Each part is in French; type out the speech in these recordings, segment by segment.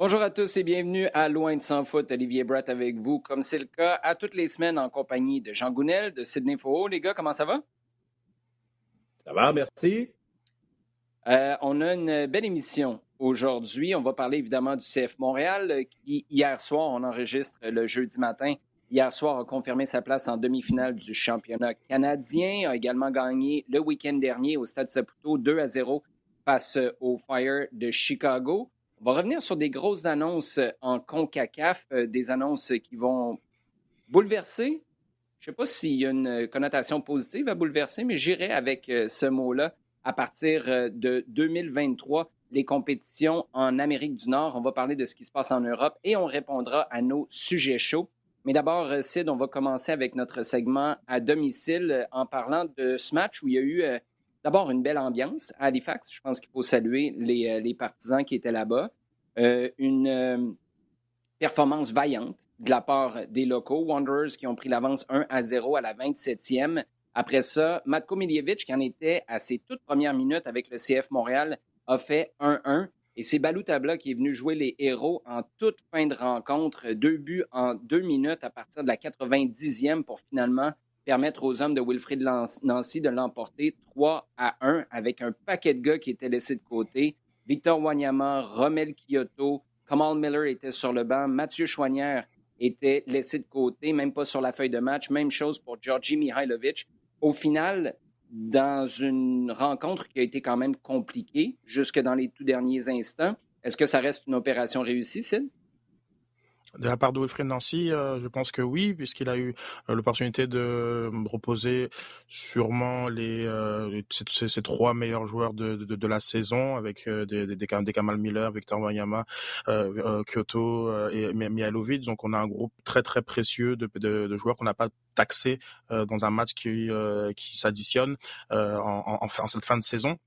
Bonjour à tous et bienvenue à Loin de sans foot. Olivier Brett avec vous, comme c'est le cas à toutes les semaines en compagnie de Jean Gounel de Sydney Faux. Les gars, comment ça va? Ça va, merci. Euh, on a une belle émission aujourd'hui. On va parler évidemment du CF Montréal euh, qui, hier soir, on enregistre le jeudi matin. Hier soir, a confirmé sa place en demi-finale du championnat canadien. A également gagné le week-end dernier au Stade Saputo 2 à 0 face au Fire de Chicago. On va revenir sur des grosses annonces en CONCACAF, euh, des annonces qui vont bouleverser. Je ne sais pas s'il y a une connotation positive à bouleverser, mais j'irai avec euh, ce mot-là à partir euh, de 2023, les compétitions en Amérique du Nord. On va parler de ce qui se passe en Europe et on répondra à nos sujets chauds. Mais d'abord, Sid, on va commencer avec notre segment à domicile en parlant de ce match où il y a eu d'abord une belle ambiance à Halifax. Je pense qu'il faut saluer les, euh, partisans qui étaient là-bas. Euh, une euh, performance vaillante de la part des locaux. Wanderers qui ont pris l'avance 1 à 0 à la 27e. Après ça, Matko Miljevic, qui en était à ses toutes premières minutes avec le CF Montréal, a fait 1-1. Et c'est Balou Tabla qui est venu jouer les héros en toute fin de rencontre. Deux buts en deux minutes à partir de la 90e pour finalement permettre aux hommes de Wilfrid Nancy de l'emporter 3 à 1 avec un paquet de gars qui étaient laissés de côté. Victor Wanyama, Romel Kyoto, Kamal Miller était sur le banc, Mathieu Chouanière était laissé de côté, même pas sur la feuille de match. Même chose pour Georgi Mihailovic. Au final, dans une rencontre qui a été quand même compliquée jusque dans les tout derniers instants, est-ce que ça reste une opération réussie, Sid? De la part de Wilfried Nancy, euh, je pense que oui, puisqu'il a eu euh, l'opportunité de reposer sûrement les, euh, ces, trois meilleurs joueurs de, la saison, avec des, Kamal Miller, Victor Wanyama, Kyoto et Mihailovic. Donc on a un groupe très très précieux de, joueurs qu'on n'a pas taxé dans un match qui, s'additionne en, cette fin de saison.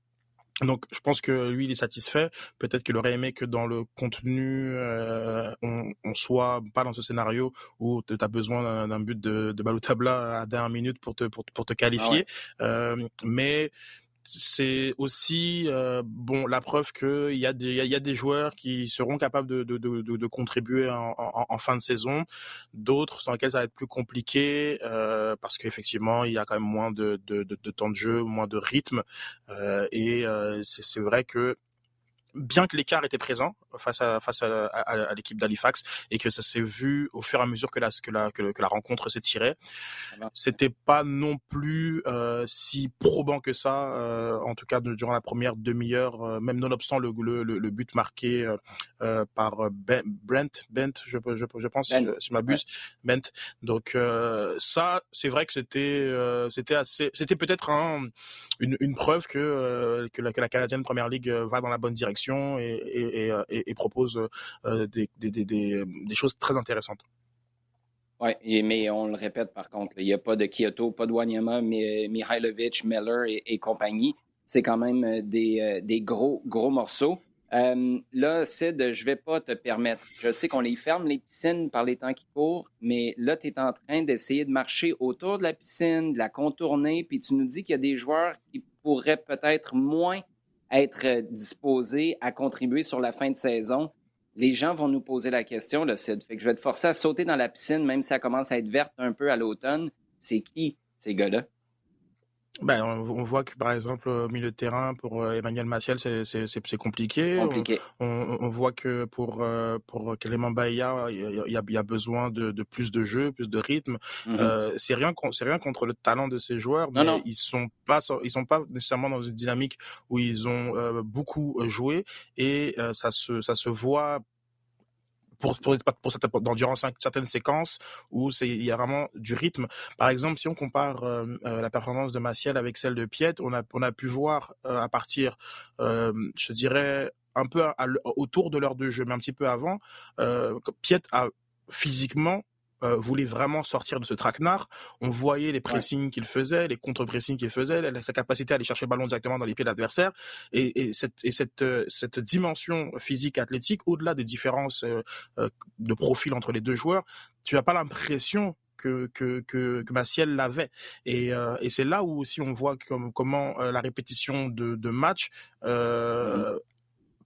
Donc, je pense que lui, il est satisfait. Peut-être qu'il aurait aimé que dans le contenu, euh, on, on soit pas dans ce scénario où tu as besoin d'un but de, de Baloutabla à dernière minute pour te, pour, pour te qualifier. Ah euh, mais c'est aussi euh, bon la preuve qu'il y a des y a des joueurs qui seront capables de de, de, de contribuer en, en, fin de saison, d'autres dans lesquels ça va être plus compliqué euh, parce qu'effectivement il y a quand même moins de, de, de, temps de jeu, moins de rythme. Euh, et euh, c'est vrai que bien que l'écart était présent face à face à, à, l'équipe d'Halifax et que ça s'est vu au fur et à mesure que la que la que, la rencontre s'est tirée, c'était pas non plus euh, si probant que ça. Euh, en tout cas, durant la première demi-heure, euh, même nonobstant le, le, le, but marqué par ben, Brent Bent, je, je, je pense, si, je m'abuse, Bent. Donc ça, c'est vrai que c'était c'était assez, c'était peut-être un, une, une preuve que que la, que la canadienne première ligue va dans la bonne direction et, et, propose euh, des, des, choses très intéressantes. Oui, mais on le répète par contre, il n'y a pas de Kyoto, pas de Wanyama, mais Mihailovic, Miller et, compagnie. C'est quand même euh, des, euh, gros, gros morceaux. là, Sid, je ne vais pas te permettre. Je sais qu'on les ferme, les piscines, par les temps qui courent, mais là, tu es en train d'essayer de marcher autour de la piscine, de la contourner, puis tu nous dis qu'il y a des joueurs qui pourraient peut-être moins être euh, disposé à contribuer sur la fin de saison, les gens vont nous poser la question, le. Fait que je vais te forcer à sauter dans la piscine, même si ça commence à être verte un peu à l'automne. C'est qui, ces gars-là? Ben, on, voit que par exemple au milieu de terrain pour euh, Emmanuel Maciel c'est compliqué. compliqué. On, on, voit que pour euh, pour Clément Baïa il y a, y a, besoin de, de, plus de jeu, plus de rythme. Mm-hmm. euh, c'est rien c'est rien contre le talent de ces joueurs, mais ils sont pas ils sont pas nécessairement dans une dynamique où ils ont euh, beaucoup joué et ça se ça se voit pour, pour, cette, dans, durant certaines séquences où il y a vraiment du rythme. Par exemple, si on compare euh, euh, la performance de Maciel avec celle de Piet, on a, on a pu voir euh, à partir, je dirais, un peu autour de l'heure de jeu, mais un petit peu avant, Piet a physiquement euh, voulait vraiment sortir de ce traquenard. On voyait les pressings qu'il faisait, les contre-pressings qu'il faisait, sa capacité à aller chercher le ballon directement dans les pieds de l'adversaire. Et, et, cette, et cette, euh, cette dimension physique athlétique, au-delà des différences euh, de profil entre les deux joueurs, tu n'as pas l'impression que, que, que, que Maciel l'avait. Et, et c'est là où aussi on voit comme, comment la répétition de, de matchs euh,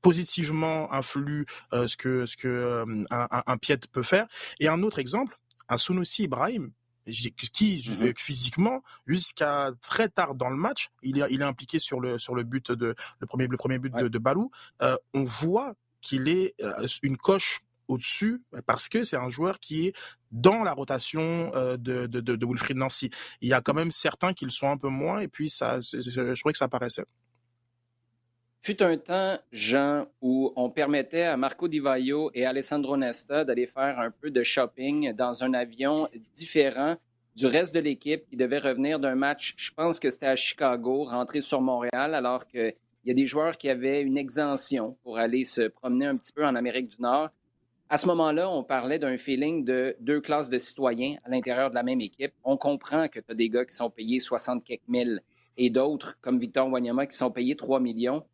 positivement influe ce que ce que un, un, Piet peut faire. Et un autre exemple, un Sunusi Ibrahim, qui mmh physiquement jusqu'à très tard dans le match, il est, il est impliqué sur le sur le but de le premier le premier but de, de, Balou. on voit qu'il est une coche au-dessus parce que c'est un joueur qui est dans la rotation de, de, de, Wilfried Nancy. Il y a quand même certains qui le sont un peu moins et puis ça, je trouvais que ça paraissait. Fut un temps, Jean, où on permettait à Marco Di Vaio et Alessandro Nesta d'aller faire un peu de shopping dans un avion différent du reste de l'équipe qui devait revenir d'un match, je pense que c'était à Chicago, rentrer sur Montréal, alors qu'il y a des joueurs qui avaient une exemption pour aller se promener un petit peu en Amérique du Nord. À ce moment-là, on parlait d'un feeling de deux classes de citoyens à l'intérieur de la même équipe. On comprend que tu as des gars qui sont payés 60 quelques mille et d'autres, comme Victor Wanyama, qui sont payés 3 millions.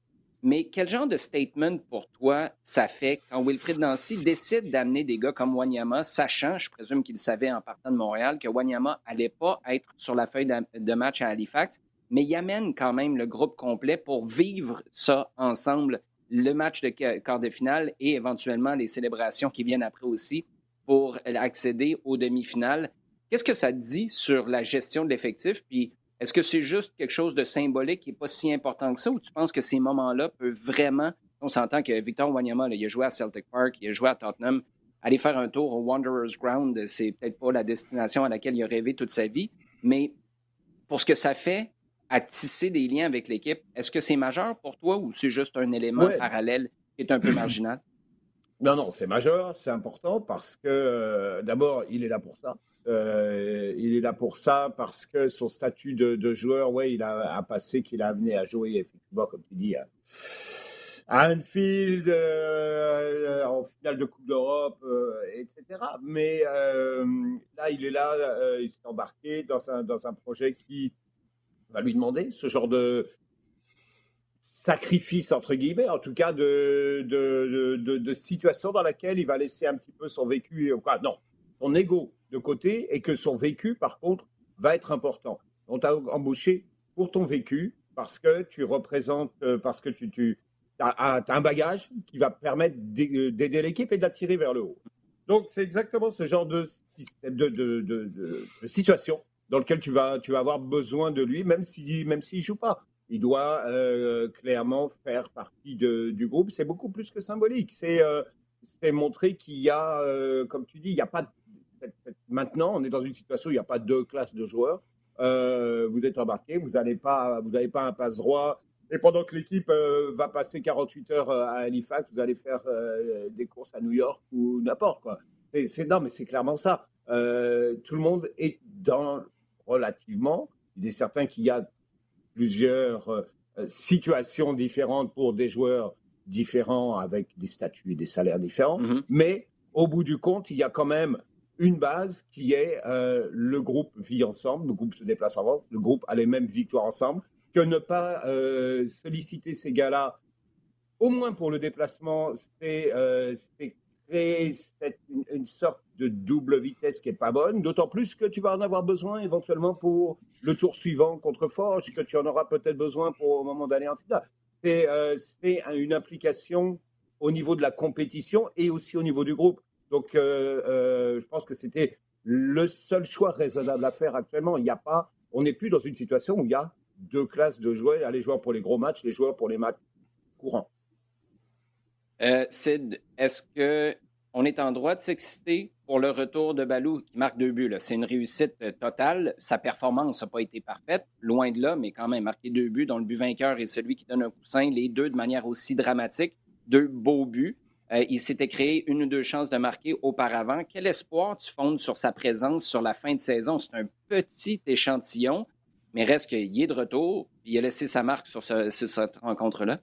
Mais quel genre de statement pour toi ça fait quand Wilfrid Nancy décide d'amener des gars comme Wanyama, sachant, je présume qu'il savait en partant de Montréal, que Wanyama allait pas être sur la feuille de match à Halifax, mais il amène quand même le groupe complet pour vivre ça ensemble, le match de quart de finale et éventuellement les célébrations qui viennent après aussi pour accéder aux demi-finales. Qu'est-ce que ça dit sur la gestion de l'effectif? Puis est-ce que c'est juste quelque chose de symbolique qui n'est pas si important que ça ou tu penses que ces moments-là peuvent vraiment. On s'entend que Victor Wanyama, il a joué à Celtic Park, il a joué à Tottenham. Aller faire un tour au Wanderers Ground, c'est peut-être pas la destination à laquelle il a rêvé toute sa vie, mais pour ce que ça fait à tisser des liens avec l'équipe, est-ce que c'est majeur pour toi ou c'est juste un élément parallèle qui est un peu marginal? Non, non, c'est majeur, c'est important parce que euh, d'abord, il est là pour ça. Euh, il est là pour ça parce que son statut de, joueur, ouais, il a un passé qu'il a amené à jouer, effectivement, comme tu dis, à, Anfield, euh, en finale de Coupe d'Europe, euh, etc. Mais là, il est là, il s'est embarqué dans un, dans un projet qui va lui demander ce genre de sacrifice, entre guillemets, en tout cas de, de, de, situation dans laquelle il va laisser un petit peu son vécu, non, son ego de côté et que son vécu, par contre, va être important. On t'a embauché pour ton vécu parce que tu représentes, euh, parce que tu, as, un bagage qui va permettre euh, d'aider l'équipe et de la tirer vers le haut. Donc, c'est exactement ce genre de, de, situation dans lequel tu vas, avoir besoin de lui, même s'il même s'il joue pas. Il doit euh, clairement faire partie du groupe. C'est beaucoup plus que symbolique. C'est montrer qu'il y a, comme tu dis, il n'y a pas de maintenant, on est dans une situation où il n'y a pas deux classes de joueurs. Euh, vous êtes embarqué, vous n'avez pas, vous pas un passe droit. Et pendant que l'équipe euh, va passer 48 heures euh, à Halifax, vous allez faire des courses à New York ou n'importe quoi. C'est, non, mais c'est clairement ça. tout le monde est dans relativement. Il est certain qu'il y a plusieurs situations différentes pour des joueurs différents avec des statuts et des salaires différents. Mm-hmm. Mais au bout du compte, il y a quand même une base qui est euh, le groupe vit ensemble, le groupe se déplace ensemble, le groupe a les mêmes victoires ensemble, que ne pas euh, solliciter ces gars-là, au moins pour le déplacement, c'est euh, créer une, sorte de double vitesse qui est pas bonne, d'autant plus que tu vas en avoir besoin éventuellement pour le tour suivant contre Forge, que tu en auras peut-être besoin pour au moment d'aller en finale. C'est une implication au niveau de la compétition et aussi au niveau du groupe. Donc, euh, euh, je pense que c'était le seul choix raisonnable à faire actuellement. Il n'y a pas, on n'est plus dans une situation où il y a deux classes de joueurs, les joueurs pour les gros matchs, les joueurs pour les matchs courants. Euh, Sid, est-ce que on est en droit de s'exciter pour le retour de Balou qui marque deux buts? C'est une réussite totale. Sa performance n'a pas été parfaite, loin de là, mais quand même marqué deux buts, dont le but vainqueur est celui qui donne un coussin, les deux de manière aussi dramatique. Deux beaux buts. Euh, il s'était créé une ou deux chances de marquer auparavant. Quel espoir tu fondes sur sa présence sur la fin de saison? C'est un petit échantillon, mais reste qu'il est de retour. Il a laissé sa marque sur cette rencontre-là.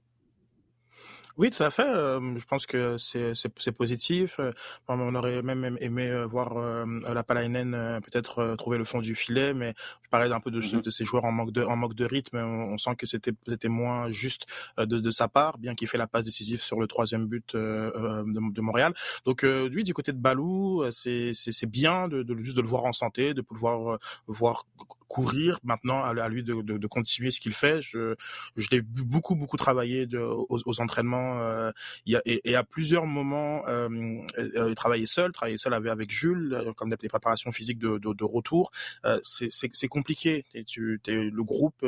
Oui, tout à fait. Euh, je pense que c'est positif. Euh, on aurait même aimé euh, voir la Palainen peut-être trouver le fond du filet, mais je parlais un peu de, mm-hmm. de, ces joueurs en manque de, en manque de rythme. On, sent que c'était c'était moins juste de, de sa part, bien qu'il fait la passe décisive sur le troisième but de, de, Montréal. Donc lui, du côté de Balou, c'est c'est bien de, de, juste de le voir en santé, de pouvoir voir courir. Maintenant, à, lui de, de, de, continuer ce qu'il fait. Je, je l'ai beaucoup, beaucoup travaillé de, aux, entraînements. Euh, a, et, à plusieurs moments, euh, il travaillait seul, travaillait seul avec, avec Jules, comme des préparations physiques de, de, retour. c'est compliqué. Et tu, le groupe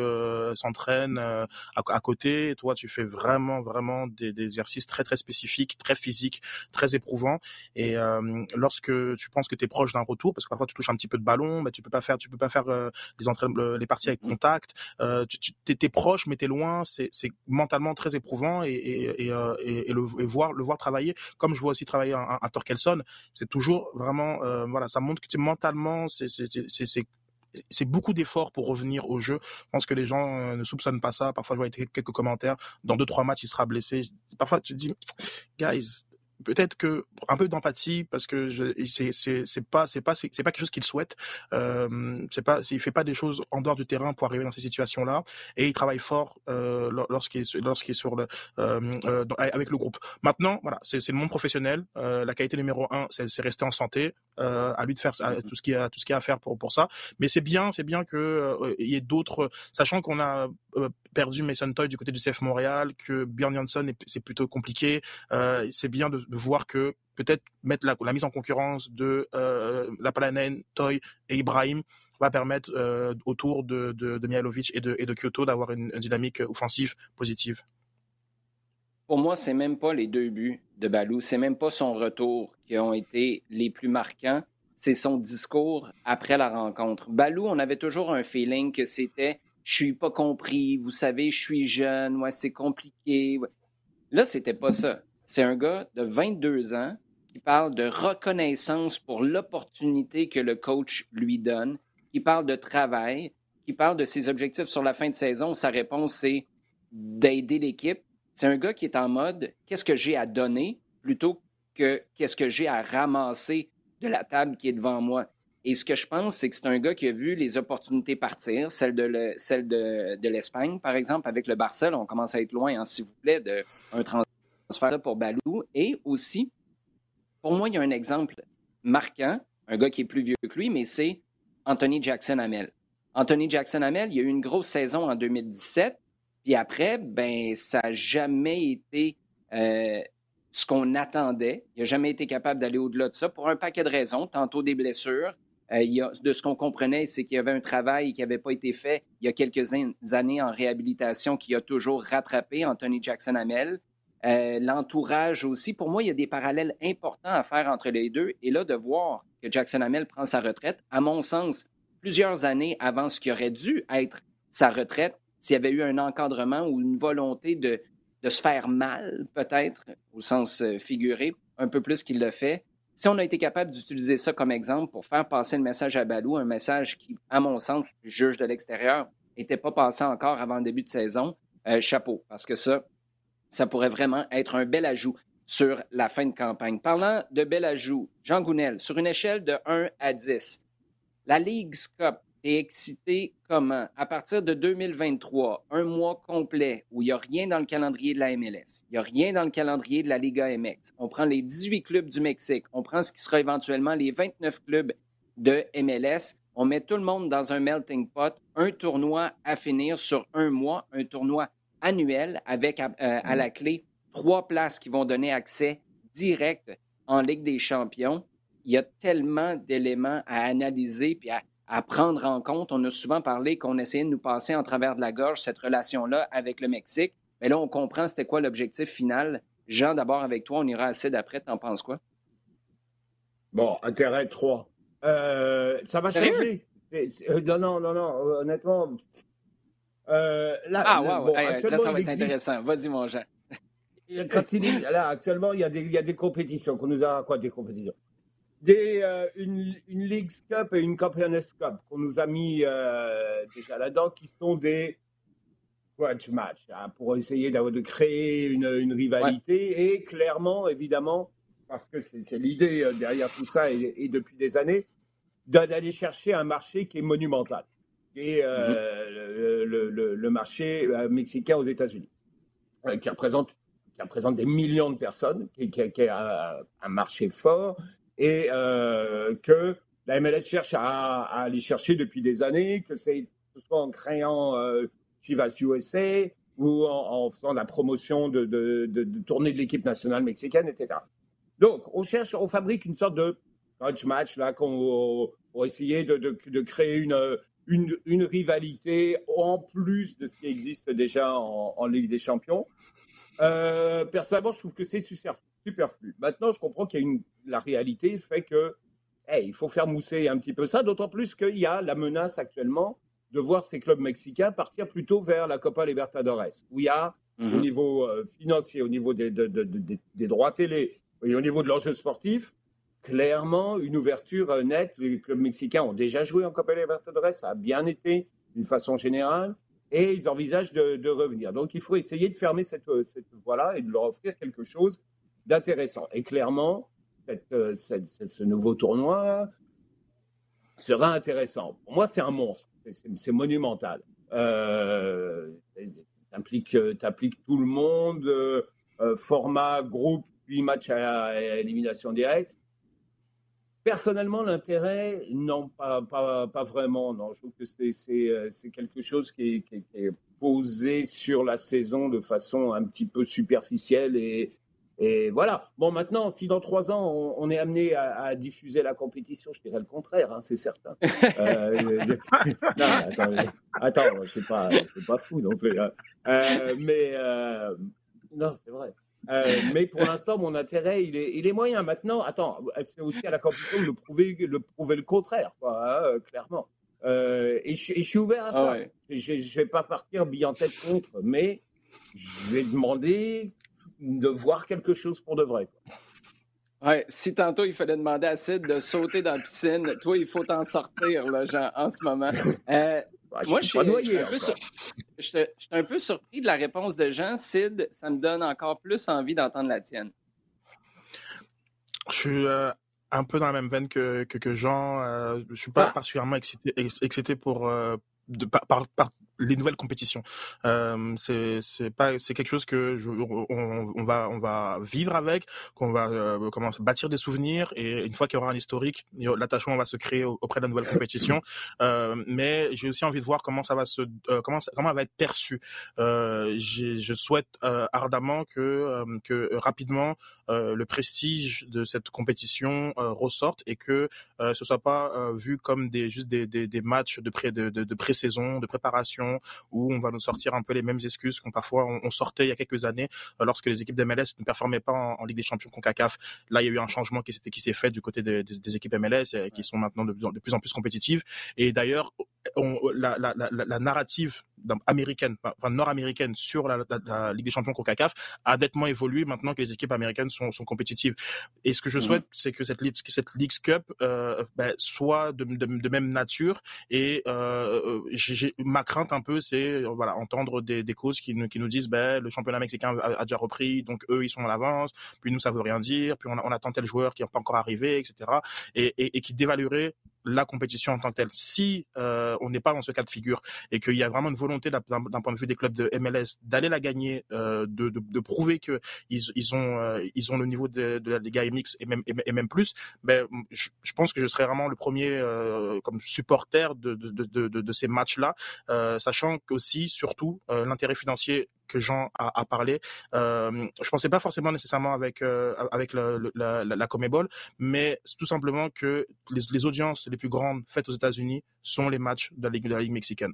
s'entraîne à, à, côté. Et toi, tu fais vraiment, vraiment des, des, exercices très, très spécifiques, très physiques, très éprouvants. Et lorsque tu penses que tu es proche d'un retour, parce que parfois tu touches un petit peu de ballon, mais tu peux pas faire, tu peux pas faire euh, les entraînements, les parties avec mmh. contact. Euh, tu, tu es, proche, mais tu es loin. C'est mentalement très éprouvant et, et, et, euh, et, le, voir le voir travailler, comme je vois aussi travailler un, un Torkelson, c'est toujours vraiment voilà, ça montre que mentalement c'est c'est beaucoup d'efforts pour revenir au jeu. Je pense que les gens ne soupçonnent pas ça. Parfois, je vois quelques commentaires. Dans deux, trois matchs, il sera blessé. Parfois, tu te dis, guys, peut-être que un peu d'empathie parce que c'est c'est c'est pas c'est pas c'est pas quelque chose qu'il souhaite euh, c'est pas il fait pas des choses en dehors du terrain pour arriver dans ces situations là et il travaille fort euh, lorsqu'il est lorsqu'il est sur le euh, euh avec le groupe. Maintenant voilà c'est c'est le monde professionnel la qualité numéro un c'est c'est rester en santé à lui de faire tout ce qu'il a tout ce qu'il a à faire pour pour ça. Mais c'est bien c'est bien que il y ait d'autres sachant qu'on a perdu Mason Toy du côté du CF Montréal que Björn Jansson c'est plutôt compliqué c'est bien de de voir que peut-être mettre la, mise en concurrence de euh, la Palanen, Toy et Ibrahim va permettre euh, autour de, de, de et de, et de Kyoto d'avoir une, dynamique offensive positive. Pour moi, c'est même pas les deux buts de Balou, c'est même pas son retour qui ont été les plus marquants, c'est son discours après la rencontre. Balou, on avait toujours un feeling que c'était je suis pas compris, vous savez, je suis jeune, ouais, c'est compliqué. Là, c'était pas ça. C'est un gars de 22 ans qui parle de reconnaissance pour l'opportunité que le coach lui donne, qui parle de travail, qui parle de ses objectifs sur la fin de saison. Sa réponse, c'est d'aider l'équipe. C'est un gars qui est en mode qu'est-ce que j'ai à donner plutôt que qu'est-ce que j'ai à ramasser de la table qui est devant moi? Et ce que je pense, c'est que c'est un gars qui a vu les opportunités partir, celle de, l'Espagne, par exemple, avec le Barcelone. On commence à être loin, hein, s'il vous plaît, d'un transfert faire ça pour Balou. Et aussi, pour moi, il y a un exemple marquant, un gars qui est plus vieux que lui, mais c'est Anthony Jackson Hamel. Anthony Jackson Hamel, il y a eu une grosse saison en 2017, puis après, ben, ça n'a jamais été euh, ce qu'on attendait. Il n'a jamais été capable d'aller au-delà de ça pour un paquet de raisons, tantôt des blessures. Euh, de ce qu'on comprenait, c'est qu'il y avait un travail qui n'avait pas été fait il y a quelques années en réhabilitation qui a toujours rattrapé Anthony Jackson Hamel. Euh, l'entourage aussi. Pour moi, il y a des parallèles importants à faire entre les deux. Et là, de voir que Jackson Hamel prend sa retraite, à mon sens, plusieurs années avant ce qui aurait dû être sa retraite, s'il y avait eu un encadrement ou une volonté de, se faire mal, peut-être, au sens euh, figuré, un peu plus qu'il le fait. Si on a été capable d'utiliser ça comme exemple pour faire passer le message à Balou, un message qui, à mon sens, juge de l'extérieur, n'était pas passé encore avant le début de saison, euh, chapeau, parce que ça, ça pourrait vraiment être un bel ajout sur la fin de campagne. Parlant de bel ajout, Jean Gounel, sur une échelle de 1 à 10, la League's Cup est excitée comment? À partir de 2023, un mois complet où il n'y a rien dans le calendrier de la MLS, il n'y a rien dans le calendrier de la Liga MX. On prend les 18 clubs du Mexique, on prend ce qui sera éventuellement les 29 clubs de MLS, on met tout le monde dans un melting pot, un tournoi à finir sur un mois, un tournoi annuel avec à, euh, mm. la clé trois places qui vont donner accès direct en Ligue des champions. Il y a tellement d'éléments à analyser puis à, prendre en compte. On a souvent parlé qu'on essayait de nous passer en travers de la gorge cette relation-là avec le Mexique. Mais là, on comprend c'était quoi l'objectif final. Jean, d'abord avec toi, on ira assez d'après. T'en penses quoi? Bon, intérêt 3. Euh, ça va changer. Euh, non, non, non, non. Honnêtement, euh, là, ah, wow. là, ça va être intéressant. Vas-y, mon Jean. là, actuellement, il y, a des, il y a des compétitions qu'on nous a. Quoi, des compétitions? Des, euh, une, une League Cup et une Champions Cup qu'on nous a mis euh, déjà là-dedans, qui sont des grudge match hein, pour essayer de créer une, une rivalité. Et clairement, évidemment, parce que c'est l'idée derrière tout ça et, et depuis des années, d'aller chercher un marché qui est monumental et euh, le, le, le, marché euh, mexicain aux États-Unis, euh, qui représente qui représente des millions de personnes, qui, qui, qui est un, marché fort, et que la MLS cherche à, aller chercher depuis des années, que c'est ce soit en créant euh, Chivas USA ou en, faisant la promotion de, de, de, de tournée de l'équipe nationale mexicaine, etc. Donc, on cherche, on fabrique une sorte de match là pour essayer de, de, créer une, une, une, rivalité en plus de ce qui existe déjà en, en Ligue des Champions. Euh, personnellement, je trouve que c'est superflu. Maintenant, je comprends qu'il y a une, la réalité fait que il faut faire mousser un petit peu ça, d'autant plus qu'il y a la menace actuellement de voir ces clubs mexicains partir plutôt vers la Copa Libertadores, où il y a au mhm. niveau euh, financier, au niveau des, des, droits télé et au niveau de l'enjeu sportif, clairement une ouverture euh, nette. Les clubs mexicains ont déjà joué en Copa Libertadores, ça a bien été d'une façon générale, et ils envisagent de, revenir. Donc il faut essayer de fermer cette, euh, cette voie-là et de leur offrir quelque chose d'intéressant. Et clairement, euh, ce nouveau tournoi sera intéressant. Pour moi, c'est un monstre. C'est monumental. Euh, T'impliques tout le monde, format, groupe, puis match à, élimination directe. Personnellement, l'intérêt, non, pas, vraiment. Non, je trouve que c'est quelque chose qui est, posé sur la saison de façon un petit peu superficielle et, voilà. Bon, maintenant, si dans trois ans, on, est amené à, diffuser la compétition, je dirais le contraire, hein, c'est certain. Euh, non, attends, je ne pas, pas fou non plus. Hein. Euh, mais euh, non, c'est vrai. Mais pour l'instant, mon intérêt, il est, il est moyen. Maintenant, attends, c'est aussi à la compétition de prouver, le, prouver le contraire, quoi, hein, clairement. Et je, suis ouvert à ah ça. Je ne vais pas partir bille en tête contre, mais je vais demander de voir quelque chose pour de vrai. Ouais, si tantôt il fallait demander à Sid de sauter dans la piscine, toi, il faut t'en sortir, là, Jean, en ce moment. Euh, moi, je suis, un peu je suis un peu surpris de la réponse de Jean. Sid, ça me donne encore plus envie d'entendre la tienne. Je suis euh, un peu dans la même veine que, que, Jean. Euh, je suis pas ah. particulièrement excité, excité pour, de, par, par, les nouvelles compétitions. Euh, c'est pas c'est quelque chose que je, on, on, va on va vivre avec, qu'on va euh, comment bâtir des souvenirs et une fois qu'il y aura un historique, l'attachement va se créer auprès de la nouvelle compétition. Euh, mais j'ai aussi envie de voir comment ça va se euh, comment comment elle va être perçue. Je souhaite ardemment que que rapidement le prestige de cette compétition ressorte et que ce soit pas vu comme des juste des, des, des matchs de pré de, de, de pré-saison, de préparation où on va nous sortir un peu les mêmes excuses qu'on parfois on, sortait il y a quelques années euh, lorsque les équipes d'MLS ne performaient pas en, Ligue des Champions CONCACAF. Là, il y a eu un changement qui s'est qui s'est fait du côté des, des, équipes MLS et qui sont maintenant de, de, plus en plus compétitives. Et d'ailleurs, la, la, la, la, narrative américaine, enfin nord-américaine sur la, Ligue des Champions CONCACAF a nettement évolué maintenant que les équipes américaines sont, sont compétitives. Et ce que je mmh. souhaite, c'est que cette League, cette League Cup euh, ben, soit de, de, de, même nature. Et euh, j'ai ma crainte un peu, c'est voilà entendre des, des causes qui nous, qui nous disent ben, le championnat mexicain a, déjà repris, donc eux ils sont en avance, puis nous ça veut rien dire, puis on, a, on attend tel joueur qui n'est pas encore arrivé, etc. Et, et, et qui dévaluerait la compétition en tant que telle. Si euh, on n'est pas dans ce cas de figure et qu'il y a vraiment une volonté d'un point de vue des clubs de MLS d'aller la gagner, euh, de, de, de, prouver que ils, ils ont euh, ils ont le niveau de, de la Liga MX et même et, même plus, ben je, je, pense que je serais vraiment le premier euh, comme supporter de de, de, de, ces matchs-là, euh, sachant qu'aussi surtout euh, l'intérêt financier que Jean a, parlé. Euh, je pensais pas forcément nécessairement avec euh, avec la, la, mais tout simplement que les, les, audiences les plus grandes faites aux États-Unis sont les matchs de la Ligue, de la Ligue mexicaine.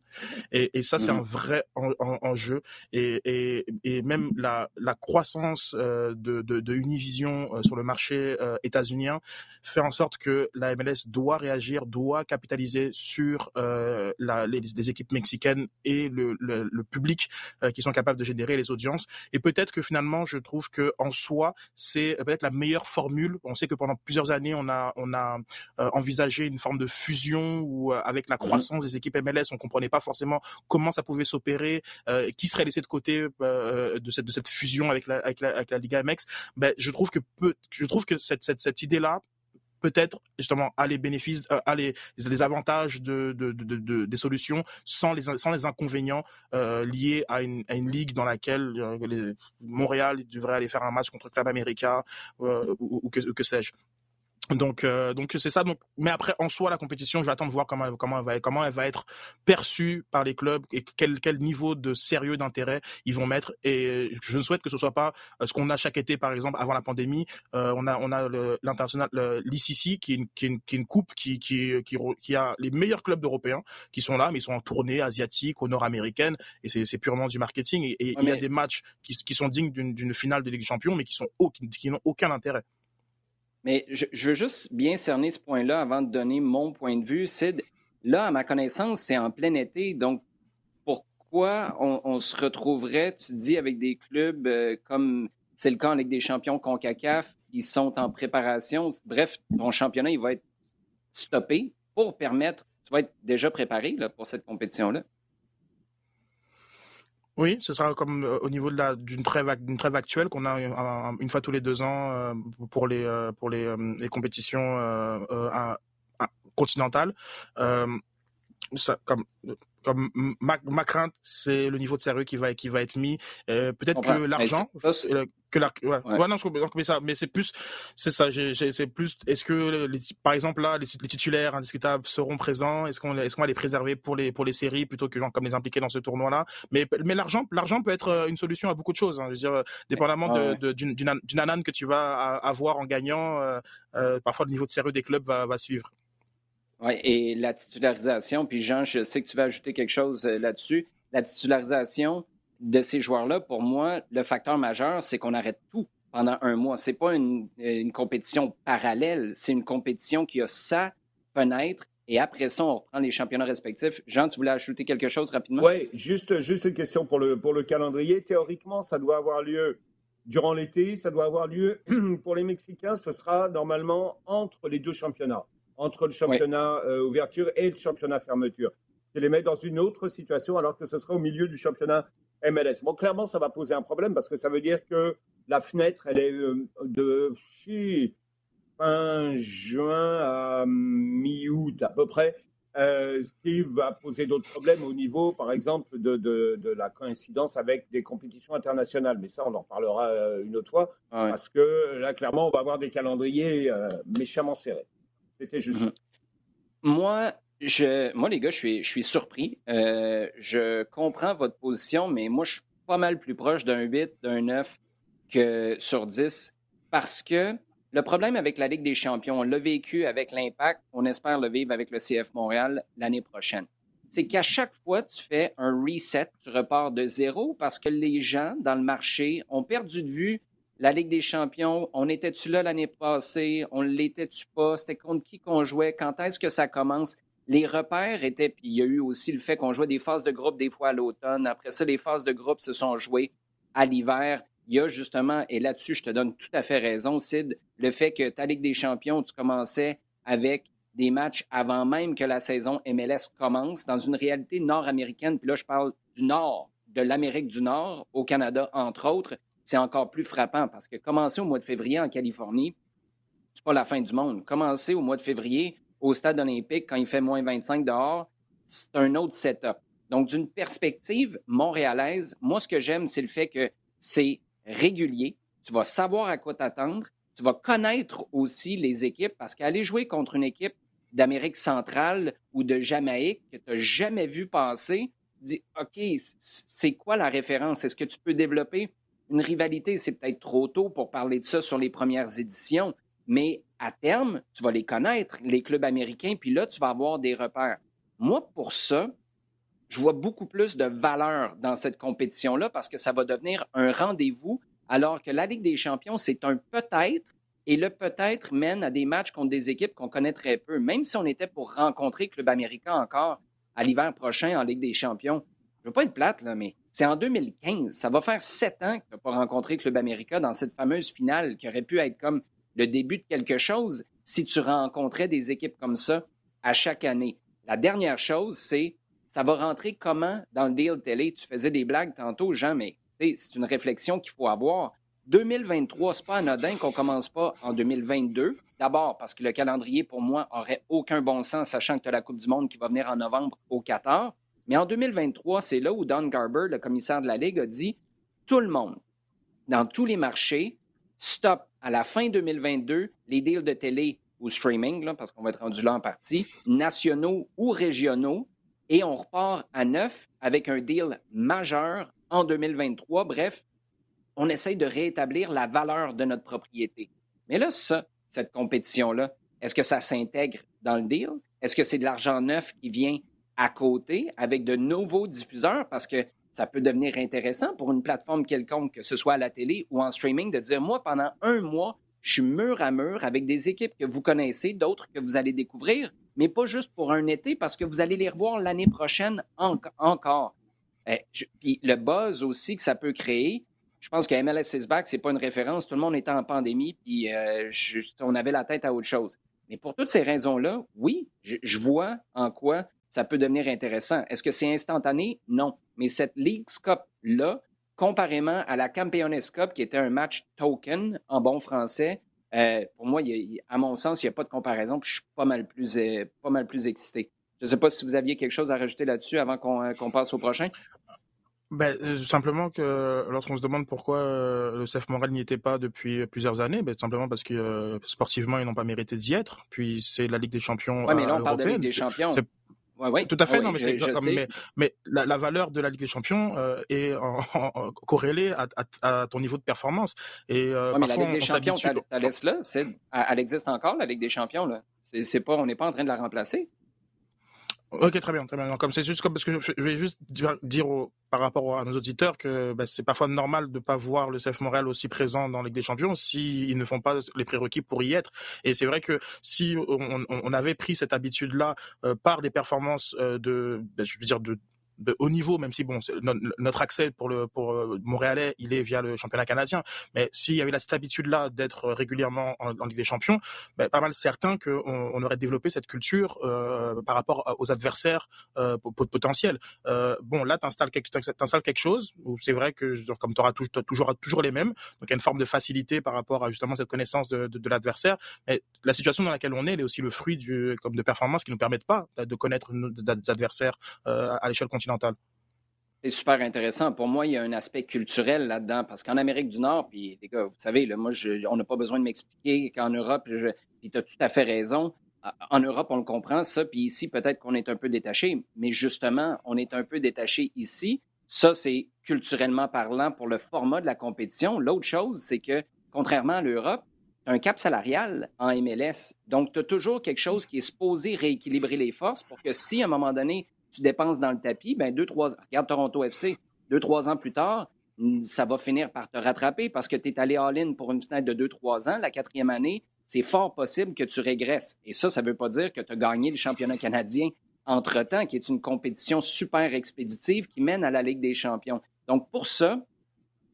Et, et ça, c'est un mmh. vrai enjeu. Et, et, et, même la, la croissance euh, de, de, de Univision euh, sur le marché euh, états-unien fait en sorte que la MLS doit réagir, doit capitaliser sur euh, la, les, les, équipes mexicaines et le, le, le public qui sont capables de générer les audiences. Et peut-être que finalement, je trouve que en soi, c'est peut-être la meilleure formule. On sait que pendant plusieurs années, on a on a euh, envisagé une forme de fusion où euh, avec la mhm. croissance des équipes MLS, on comprenait pas forcément comment ça pouvait s'opérer, euh, qui serait laissé de côté de cette de cette fusion avec la avec la, avec la Liga MX. Ben, je trouve que peu, je trouve que cette cette, cette idée là peut-être justement à les bénéfices, euh, à les, les avantages de, de, de, de, des solutions sans les, sans les inconvénients euh, liés à une, à une ligue dans laquelle euh, les, Montréal devrait aller faire un match contre Club Américain euh, ou, ou, que, que sais-je. Donc, euh, donc c'est ça. Donc, mais après, en soi, la compétition, je vais attendre de voir comment, comment, elle va, comment elle va être perçue par les clubs et quel, quel niveau de sérieux, d'intérêt ils vont mettre. Et je ne souhaite que ce soit pas euh, ce qu'on a chaque été, par exemple, avant la pandémie. Euh, on a, on a l'international, l'ICC, qui est une, qui est une, qui est une coupe qui, qui, qui, qui, a les meilleurs clubs européens qui sont là, mais ils sont en tournée asiatique, au nord-américaine, et c'est purement du marketing. Et, il y a des matchs qui, qui sont dignes d'une finale de Ligue des Champions, mais qui sont qui n'ont aucun intérêt. Mais je, veux juste bien cerner ce point-là avant de donner mon point de vue. Sid, là, à ma connaissance, c'est en plein été. Donc, pourquoi on, se retrouverait, tu dis, avec des clubs euh, comme c'est le cas Ligue des champions CONCACAF qui sont en préparation? Bref, ton championnat, il va être stoppé pour permettre, tu vas être déjà préparé pour cette compétition-là. Oui, ce sera comme euh, au niveau d'une trêve, trêve actuelle qu'on a une fois tous les deux ans euh, pour les, euh, pour les, les compétitions continentales. Comme ma, ma crainte, c'est le niveau de sérieux qui va, qui va être mis. Euh, peut-être que l'argent, que la, ouais. ouais. non, je comprends ça, mais c'est plus, c'est ça, c'est plus, est-ce que, les, par exemple, là, les, titulaires indiscutables seront présents? Est-ce qu'on, est-ce qu'on va les préserver pour les, pour les séries plutôt que genre, comme les impliquer dans ce tournoi-là? Mais, mais l'argent, l'argent peut être euh, une solution à beaucoup de choses, hein. Je veux dire, dépendamment de, d'une, d'une anane que tu vas avoir en gagnant, euh, euh, parfois le niveau de sérieux des clubs va, va suivre. Oui, et la titularisation, puis Jean, je sais que tu vas ajouter quelque chose euh, là-dessus. La titularisation de ces joueurs-là, pour moi, le facteur majeur, c'est qu'on arrête tout pendant un mois. C'est pas une, une, compétition parallèle, c'est une compétition qui a sa fenêtre. Et après ça, on reprend les championnats respectifs. Jean, tu voulais ajouter quelque chose rapidement? Oui, juste, juste une question pour le, pour le calendrier. Théoriquement, ça doit avoir lieu durant l'été, ça doit avoir lieu pour les Mexicains, ce sera normalement entre les deux championnats entre le championnat euh, ouverture et le championnat fermeture. C'est les mettre dans une autre situation alors que ce sera au milieu du championnat MLS. Bon, clairement, ça va poser un problème parce que ça veut dire que la fenêtre, elle est euh, de fin juin à mi-août à peu près, euh, ce qui va poser d'autres problèmes au niveau, par exemple, de, de, la coïncidence avec des compétitions internationales. Mais ça, on en reparlera une autre fois, parce que là, clairement, on va avoir des calendriers méchamment serrés. C'était juste mhm. Moi, je, moi, les gars, je suis, je suis surpris. Euh, je comprends votre position, mais moi, je suis pas mal plus proche d'un 8, d'un 9 que sur 10 parce que le problème avec la Ligue des champions, on l'a vécu avec l'Impact, on espère le vivre avec le CF Montréal l'année prochaine. C'est qu'à chaque fois, tu fais un reset, tu repars de zéro parce que les gens dans le marché ont perdu de vue la Ligue des champions, on était-tu là l'année passée? On l'était-tu pas? C'était contre qui qu'on jouait? Quand est-ce que ça commence? Les repères étaient, puis il y a eu aussi le fait qu'on jouait des phases de groupe des fois à l'automne. Après ça, les phases de groupe se sont jouées à l'hiver. Il y a justement, et là-dessus, je te donne tout à fait raison, Sid, le fait que ta Ligue des champions, tu commençais avec des matchs avant même que la saison MLS commence dans une réalité nord-américaine. Puis là, je parle du nord, de l'Amérique du Nord, au Canada, entre autres c'est encore plus frappant parce que commencer au mois de février en Californie, c'est pas la fin du monde. Commencer au mois de février au stade olympique quand il fait moins 25 dehors, c'est un autre setup. Donc, d'une perspective montréalaise, moi, ce que j'aime, c'est le fait que c'est régulier. Tu vas savoir à quoi t'attendre. Tu vas connaître aussi les équipes parce qu'aller jouer contre une équipe d'Amérique centrale ou de Jamaïque que tu n'as jamais vu passer, tu dis, OK, c'est quoi la référence? Est-ce que tu peux développer? Une rivalité, c'est peut-être trop tôt pour parler de ça sur les premières éditions, mais à terme, tu vas les connaître, les clubs américains, puis là, tu vas avoir des repères. Moi, pour ça, je vois beaucoup plus de valeur dans cette compétition-là parce que ça va devenir un rendez-vous, alors que la Ligue des champions, c'est un peut-être, et le peut-être mène à des matchs contre des équipes qu'on connaît très peu. Même si on était pour rencontrer Club américain encore à l'hiver prochain en Ligue des champions, je veux pas être plate, là, mais c'est en 2015. Ça va faire sept ans que tu n'as pas rencontré Club América dans cette fameuse finale qui aurait pu être comme le début de quelque chose si tu rencontrais des équipes comme ça à chaque année. La dernière chose, c'est ça va rentrer comment dans le deal télé? Tu faisais des blagues tantôt, Jean, mais c'est une réflexion qu'il faut avoir. 2023, c'est pas anodin qu'on commence pas en 2022. D'abord parce que le calendrier, pour moi, aurait aucun bon sens, sachant que tu as la Coupe du Monde qui va venir en novembre au Qatar. Mais en 2023, c'est là où Don Garber, le commissaire de la Ligue, a dit tout le monde, dans tous les marchés, stop. À la fin 2022, les deals de télé ou streaming, parce qu'on va être rendu là en partie, nationaux ou régionaux, et on repart à neuf avec un deal majeur en 2023. Bref, on essaye de rétablir la valeur de notre propriété. Mais là, ça, cette compétition-là, est-ce que ça s'intègre dans le deal? Est-ce que c'est de l'argent neuf qui vient à côté avec de nouveaux diffuseurs? Parce que ça peut devenir intéressant pour une plateforme quelconque, que ce soit à la télé ou en streaming, de dire, moi, pendant un mois, je suis mur à mur avec des équipes que vous connaissez, d'autres que vous allez découvrir, mais pas juste pour un été, parce que vous allez les revoir l'année prochaine encore. Eh, puis le buzz aussi que ça peut créer, je pense que MLS is back, c'est pas une référence. Tout le monde était en pandémie, puis euh, on avait la tête à autre chose. Mais pour toutes ces raisons-là, oui, je, vois en quoi ça peut devenir intéressant. Est-ce que c'est instantané? Non. Mais cette League Cup-là, comparément à la Campeones Cup, qui était un match token en bon français, euh, pour moi, à mon sens, il n'y a pas de comparaison. Puis je suis pas mal plus, euh, pas mal plus excité. Je ne sais pas si vous aviez quelque chose à rajouter là-dessus avant qu'on passe au prochain. Ben, euh, simplement que lorsqu'on se demande pourquoi euh, le CF Montréal n'y était pas depuis plusieurs années, ben, simplement parce que euh, sportivement ils n'ont pas mérité d'y être. Puis c'est la Ligue des Champions. Oui, mais là on parle de Ligue des Champions. Ouais, ouais. Tout à fait, non, mais, mais, mais, la, valeur de la Ligue des Champions est en, corrélée à, à, ton niveau de performance. Et mais la Ligue des Champions, tu la laisses là, elle existe encore la Ligue des Champions là. C'est pas, on n'est pas en train de la remplacer. Ok, très bien, très bien. Comme c'est juste comme parce que je, vais juste dire, par rapport à nos auditeurs que bah, c'est parfois normal de pas voir le CF Montréal aussi présent dans Ligue des Champions s'ils ne font pas les prérequis pour y être. Et c'est vrai que si on, on, avait pris cette habitude-là euh, par des performances euh, de, bah, je veux dire de de haut niveau, même si bon, notre accès pour le pour euh, Montréalais, il est via le championnat canadien. Mais s'il y avait cette habitude-là d'être régulièrement en, Ligue des Champions, ben, pas mal certain qu'on on aurait développé cette culture euh, par rapport aux adversaires euh, potentiels. Bon, là, tu installes quelque, quelque chose où c'est vrai que comme tu auras toujours, toujours, les mêmes, donc il y a une forme de facilité par rapport à justement cette connaissance de, l'adversaire. Mais la situation dans laquelle on est, elle est aussi le fruit du, comme de performances qui nous permettent pas de connaître nos adversaires euh, à l'échelle continentale c'est super intéressant. Pour moi, il y a un aspect culturel là-dedans, parce qu'en Amérique du Nord, puis les gars, vous savez, moi, on n'a pas besoin de m'expliquer qu'en Europe, puis tu as tout à fait raison, en Europe, on le comprend, ça, puis ici, peut-être qu'on est un peu détaché, mais justement, on est un peu détaché ici. Ça, c'est culturellement parlant pour le format de la compétition. L'autre chose, c'est que, contrairement à l'Europe, un cap salarial en MLS. Donc, tu as toujours quelque chose qui est supposé rééquilibrer les forces pour que si, à un moment donné, tu dépenses dans le tapis, ben deux, trois regarde Toronto FC, deux, trois ans plus tard, ça va finir par te rattraper parce que tu es allé all-in pour une fenêtre de deux, trois ans. La quatrième année, c'est fort possible que tu régresses. Et ça, ça ne veut pas dire que tu as gagné le championnat canadien entre-temps, qui est une compétition super expéditive qui mène à la Ligue des champions. Donc, pour ça,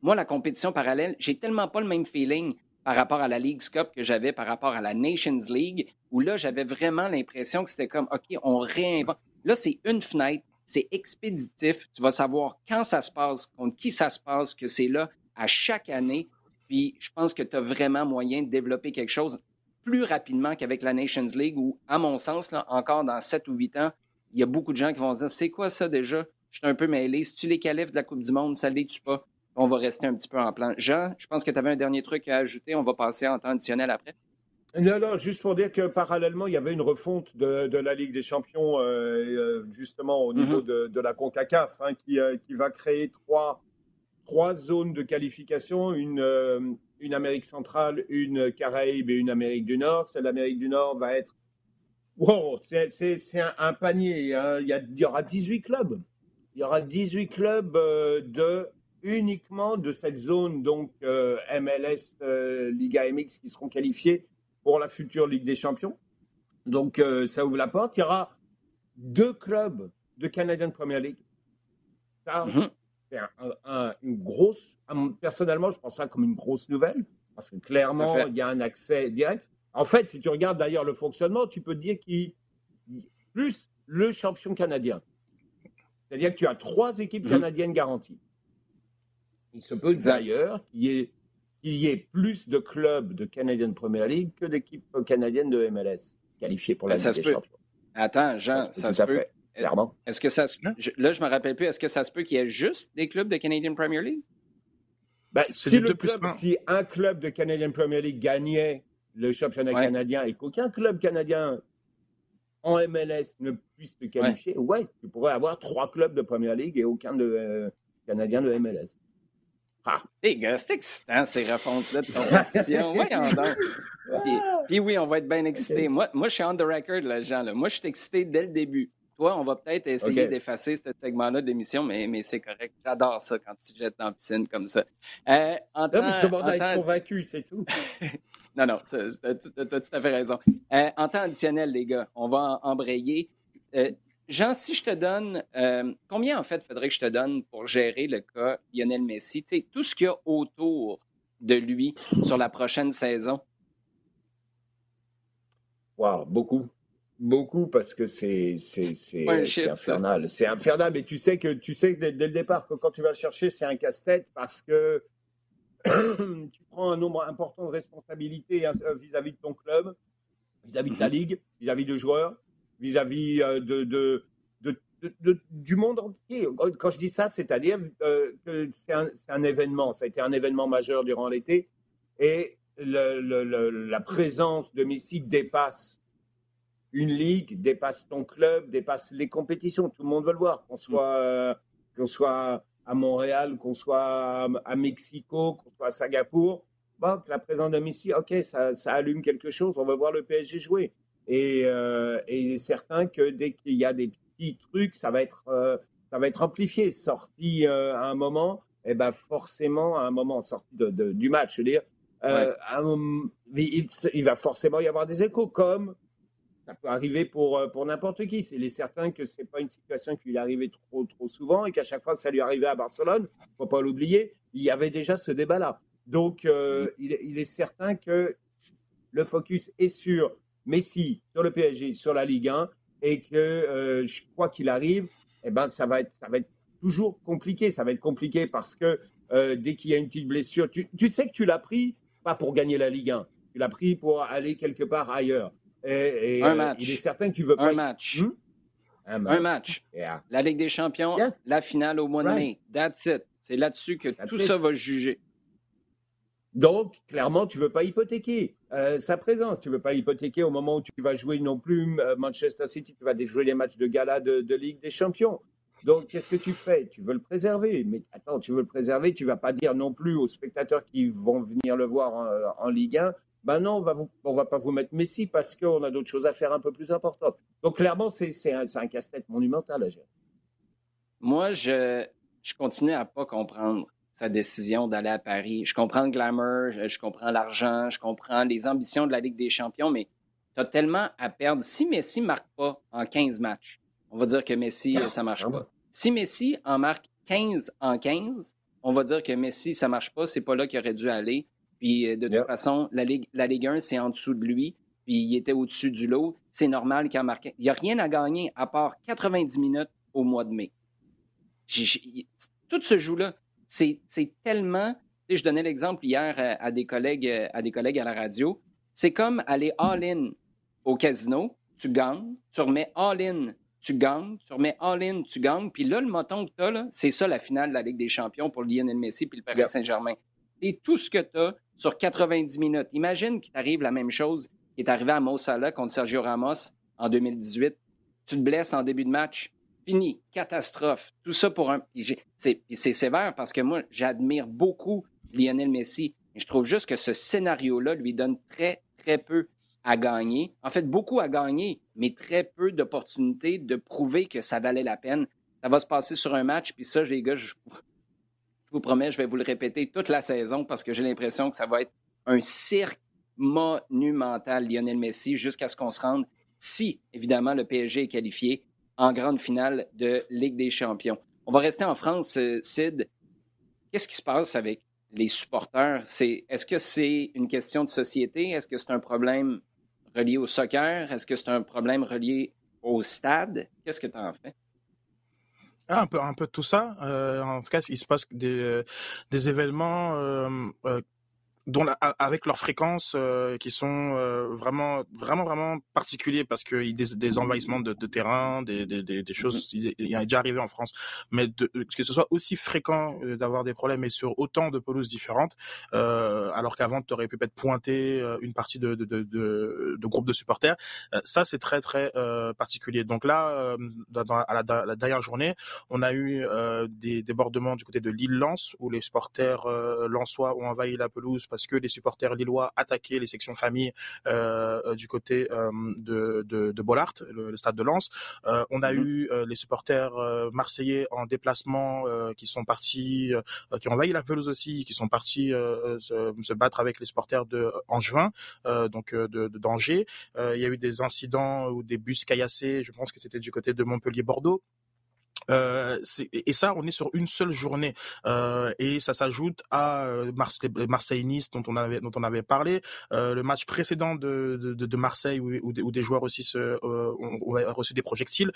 moi, la compétition parallèle, j'ai tellement pas le même feeling par rapport à la League Cup que j'avais par rapport à la Nations League, où là, j'avais vraiment l'impression que c'était comme, OK, on réinvente. Là, c'est une fenêtre, c'est expéditif. Tu vas savoir quand ça se passe, contre qui ça se passe, que c'est là à chaque année. Puis je pense que tu as vraiment moyen de développer quelque chose plus rapidement qu'avec la Nations League, où, à mon sens, encore dans 7 ou 8 ans, il y a beaucoup de gens qui vont se dire C'est quoi ça déjà? Je suis un peu mêlé. Si tu les qualifs de la Coupe du Monde, ça ne les pas? On va rester un petit peu en plan. Jean, je pense que tu avais un dernier truc à ajouter. On va passer en temps additionnel après. Non, non, juste pour dire que parallèlement, il y avait une refonte de, la Ligue des Champions, euh, euh, justement au niveau mhm. de, la CONCACAF, hein, qui, euh, qui, va créer trois, trois zones de qualification, une, une Amérique centrale, une Caraïbe et une Amérique du Nord. Celle d'Amérique du Nord va être... Wow, c'est un, panier. Hein. Il, y il, y aura 18 clubs. Il y aura 18 clubs de uniquement de cette zone, donc MLS, Liga MX, qui seront qualifiés pour la future Ligue des Champions. Donc, euh, ça ouvre la porte. Il y aura deux clubs de Canadian Premier League. Mhm. c'est une grosse. Personnellement, je pense ça comme une grosse nouvelle. Parce que clairement, il y a un accès direct. En fait, si tu regardes d'ailleurs le fonctionnement, tu peux dire qu'il plus le champion canadien. C'est-à-dire que tu as trois équipes mhm. canadiennes garanties. Il se peut d'ailleurs qu'il y ait qu'il y ait plus de clubs de Canadian Premier League que d'équipes canadiennes de MLS qualifiées pour la Ligue des Champions. Attends, Jean, ça, se peut. clairement. Est-ce que ça se... Là, je me rappelle plus. Est-ce que ça se peut qu'il y ait juste des clubs de Canadian Premier League? Ben, si, le club, si un club de Canadian Premier League gagnait le championnat canadien et qu'aucun club canadien en MLS ne puisse te qualifier, ouais. tu pourrais avoir trois clubs de Première Ligue et aucun de, euh, Canadien de MLS. Ah. Les gars, c'est excitant ces refontes-là de compétition. Puis, puis, oui, on va être bien excités. Moi, moi, je suis on the record, là, Jean. Là. Moi, je suis excité dès le début. Toi, on va peut-être essayer d'effacer ce segment-là d'émission, mais, mais c'est correct. J'adore ça quand tu jettes dans la piscine comme ça. Euh, en non, mais je demande à être convaincu, c'est tout. non, non, tu as, tout à fait raison. Euh, en temps additionnel, les gars, on va embrayer. Euh, Jean, si je te donne, euh, combien en fait faudrait que je te donne pour gérer le cas Lionel Messi? Tout ce qu'il y a autour de lui sur la prochaine saison. Wow, beaucoup. Beaucoup parce que c'est infernal. C'est infernal, mais tu sais que tu sais dès, le départ que quand tu vas le chercher, c'est un casse-tête parce que tu prends un nombre important de responsabilités hein, vis-à-vis de ton club, vis-à-vis de ta mhm. ligue, vis-à-vis de joueurs, vis-à-vis euh, du monde entier. Quand je dis ça, c'est-à-dire euh, que c'est un, événement, ça a été un événement majeur durant l'été, et la présence de Messi dépasse une ligue, dépasse ton club, dépasse les compétitions. Tout le monde veut le voir, qu'on soit, euh, soit à Montréal, qu'on soit à Mexico, qu'on soit à Singapour. Bon, la présence de Messi, ok, ça, ça, allume quelque chose. On veut voir le PSG jouer. Et, euh, et il est certain que dès qu'il y a des petits trucs, ça va être, euh, ça va être amplifié. Sorti à un moment, et eh ben forcément à un moment sorti de, du match, je veux dire, il, il, va forcément y avoir des échos, comme ça peut arriver pour, euh, pour n'importe qui. Il est certain que ce n'est pas une situation qui lui arrivait trop, trop souvent et qu'à chaque fois que ça lui arrivait à Barcelone, il ne faut pas l'oublier, il y avait déjà ce débat-là. Donc, euh, il, il, est certain que le focus est sur Messi, sur le PSG, sur la Ligue 1 et que, euh, je crois qu'il arrive, eh ben, ça, va être, ça va être toujours compliqué. Ça va être compliqué parce que dès qu'il y a une petite blessure, tu, tu sais que tu l'as pris pas pour gagner la Ligue 1, tu l'as pris pour aller quelque part ailleurs. Et, un euh, match. Il est certain qu'il veut pas. Un match. Hmm? Un match. La Ligue des Champions, la finale au mois de mai. That's it. C'est là-dessus que tout ça va juger. Donc, clairement, tu ne veux pas hypothéquer euh, sa présence. Tu ne veux pas hypothéquer au moment où tu vas jouer non plus euh, Manchester City, tu vas jouer les matchs de gala de, Ligue des Champions. Donc, qu'est-ce que tu fais? Tu veux le préserver. Mais attends, tu veux le préserver, tu ne vas pas dire non plus aux spectateurs qui vont venir le voir en, en Ligue 1 ben non, on ne va pas vous mettre Messi parce qu'on a d'autres choses à faire un peu plus importantes. Donc clairement, c'est un, un casse-tête monumental à gérer. Moi, je, je continue à pas comprendre sa décision d'aller à Paris. Je comprends le glamour, je comprends l'argent, je comprends les ambitions de la Ligue des Champions, mais tu as tellement à perdre. Si Messi ne marque pas en 15 matchs, on va dire que Messi, ça ne marche ah pas. Si Messi en marque 15 en 15, on va dire que Messi, ça ne marche pas, c'est pas là qu'il aurait dû aller. Puis euh, de toute façon, la Ligue, la Ligue 1, c'est en dessous de lui. Puis il était au-dessus du lot. C'est normal qu'il marqué. Il n'y a rien à gagner à part 90 minutes au mois de mai. tout ce jeu-là, c'est tellement. je donnais l'exemple hier à, des collègues, à des collègues à la radio. C'est comme aller all-in au casino, tu gagnes, tu remets all-in, tu gagnes, tu remets all-in, tu gagnes. Puis là, le moton que tu as, c'est ça la finale de la Ligue des Champions pour Lionel Messi puis le Paris Saint-Germain. Et tout ce que tu as, sur 90 minutes. Imagine qu'il t'arrive la même chose qui est arrivé à Mo Salah contre Sergio Ramos en 2018. Tu te blesses en début de match, fini, catastrophe. Tout ça pour un. C'est sévère parce que moi, j'admire beaucoup Lionel Messi. Je trouve juste que ce scénario-là lui donne très, très peu à gagner. En fait, beaucoup à gagner, mais très peu d'opportunités de prouver que ça valait la peine. Ça va se passer sur un match, puis ça, les gars, je, vous promets, je vais vous le répéter toute la saison parce que j'ai l'impression que ça va être un cirque monumental, Lionel Messi, jusqu'à ce qu'on se rende, si évidemment le PSG est qualifié en grande finale de Ligue des Champions. On va rester en France, euh, Sid. Qu'est-ce qui se passe avec les supporters? est-ce que c'est une question de société? Est-ce que c'est un problème relié au soccer? Est-ce que c'est un problème relié au stade? Qu'est-ce que tu en fais? Ah, un peu, un peu tout ça. Euh, en tout cas, il se passe des, euh, événements dont avec leurs fréquences euh, qui sont euh, vraiment vraiment vraiment particuliers parce que des, des envahissements de, de terrain, des, des, des, choses, mm-hmm. il y a déjà arrivé en France, mais de, que ce soit aussi fréquent euh, d'avoir des problèmes et sur autant de pelouses différentes, euh, alors qu'avant tu aurais pu peut-être pointer une partie de, de, de, de, groupes de supporters, ça c'est très très particulier. Donc là, dans, à la, la, dernière journée, on a eu des débordements du côté de l'île-Lens où les supporters lensois ont envahi la pelouse parce que les supporters lillois attaquaient les sections familles euh, du côté euh, de, de, de Bollard, le, stade de Lens. Euh, on a mhm. eu les supporters marseillais en déplacement qui sont partis, qui ont envahi la pelouse aussi, qui sont partis se, se, battre avec les supporters de Angevin, donc de, de d'Angers. il y a eu des incidents ou des bus caillassés, je pense que c'était du côté de Montpellier-Bordeaux. Euh, et ça, on est sur une seule journée, euh, et ça s'ajoute à euh, les Marseille-Nice dont on avait dont on avait parlé, euh, le match précédent de, de, de Marseille où, où, des joueurs aussi se, euh, ont, ont, reçu des projectiles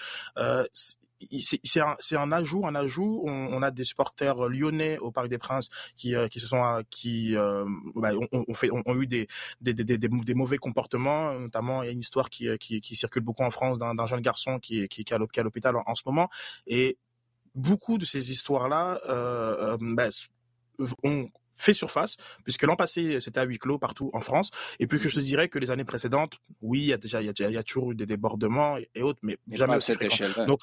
c'est un, un, ajout, un ajout. On, on, a des supporters lyonnais au Parc des Princes qui, euh, qui se sont, euh, qui euh, bah, ont, on fait, ont, eu des des, des, des, mauvais comportements. Notamment, il y a une histoire qui, qui, qui circule beaucoup en France d'un jeune garçon qui, qui, qui est à l'hôpital en, en, ce moment. Et beaucoup de ces histoires-là euh, bah, ont fait surface, puisque l'an passé, c'était à huis clos partout en France. Et puis que je te dirais que les années précédentes, oui, il y a déjà, il y a, y a toujours eu des débordements et, autres, mais, jamais à cette échelle-là. Donc,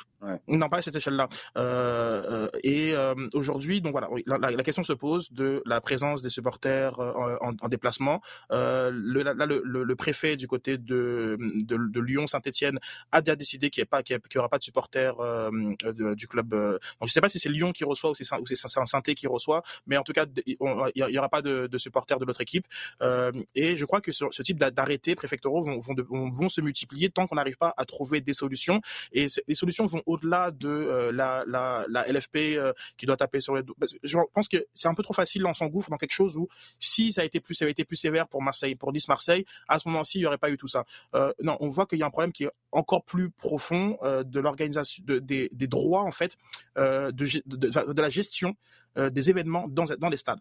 non, pas à cette échelle-là. Euh, euh, et euh, aujourd'hui, donc voilà, la, la, question se pose de la présence des supporters en, en, déplacement. Le, là, le, le, préfet du côté de, de, de Lyon-Saint-Etienne a déjà décidé qu'il n'y pas, qu'il aura pas de supporters du club. donc je ne sais pas si c'est Lyon qui reçoit ou c'est Saint-Étienne qui reçoit, mais en tout cas, on, il n'y aura pas de, de supporters de l'autre équipe. Euh, et je crois que ce, type d'arrêtés préfectoraux vont, se multiplier tant qu'on n'arrive pas à trouver des solutions. Et les solutions vont au-delà de euh, la, LFP euh, qui doit taper sur les. Je pense que c'est un peu trop facile, on s'engouffre dans quelque chose où si ça a été plus, ça avait été plus sévère pour Marseille, pour Nice Marseille, à ce moment-ci, il n'y aurait pas eu tout ça. Non, on voit qu'il y a un problème qui est encore plus profond euh, de l'organisation de, des, des, droits en fait euh, de, de, de, la gestion euh, des événements dans, dans les stades.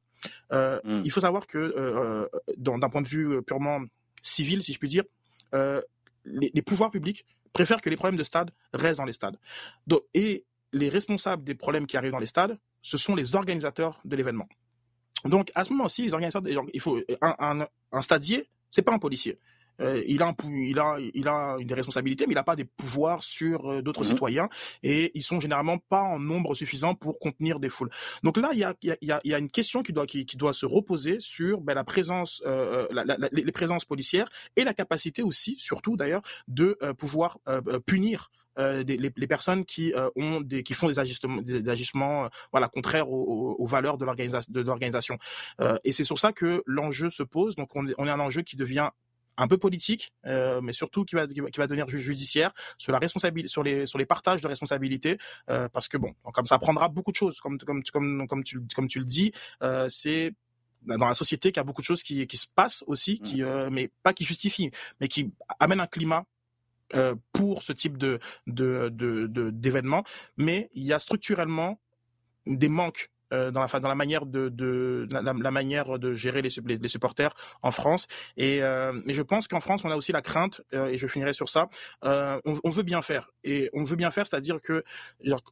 Euh, mm. Il faut savoir que d'un point de vue purement civil, si je puis dire, les, les, pouvoirs publics préfèrent que les problèmes de stade restent dans les stades. Donc, et les responsables des problèmes qui arrivent dans les stades, ce sont les organisateurs de l'événement. Donc à ce moment-ci, les organisateurs, il faut un, un, un stadier, c'est pas un policier. Euh, il, a un, il, a, il a des responsabilités, mais il n'a pas des pouvoirs sur euh, d'autres mmh citoyens et ils sont généralement pas en nombre suffisant pour contenir des foules. Donc là, il y a, il y a, il y a une question qui doit, qui, qui doit se reposer sur ben, la présence, euh, la, la, les présences policières et la capacité aussi, surtout d'ailleurs, de pouvoir punir euh, des, les, les, personnes qui euh, ont des, qui font des agissements, des agissements euh, voilà contraires aux, aux, valeurs de l'organisation. De l'organisation. et c'est sur ça que l'enjeu se pose. Donc on est, on est un enjeu qui devient un peu politique, euh, mais surtout qui va, qui va, devenir judiciaire sur la responsabilité, sur les sur les partages de responsabilités, euh, parce que bon, comme ça prendra beaucoup de choses, comme comme comme comme tu comme tu le dis, euh, c'est dans la société qu'il y a beaucoup de choses qui qui se passent aussi, qui euh, mais pas qui justifient, mais qui amènent un climat euh, pour ce type de de d'événements, de, mais il y a structurellement des manques euh, dans la manière de, la, manière de gérer les, supporters en France et euh, mais je pense qu'en France on a aussi la crainte euh, et je finirai sur ça on, veut bien faire et on veut bien faire c'est-à-dire que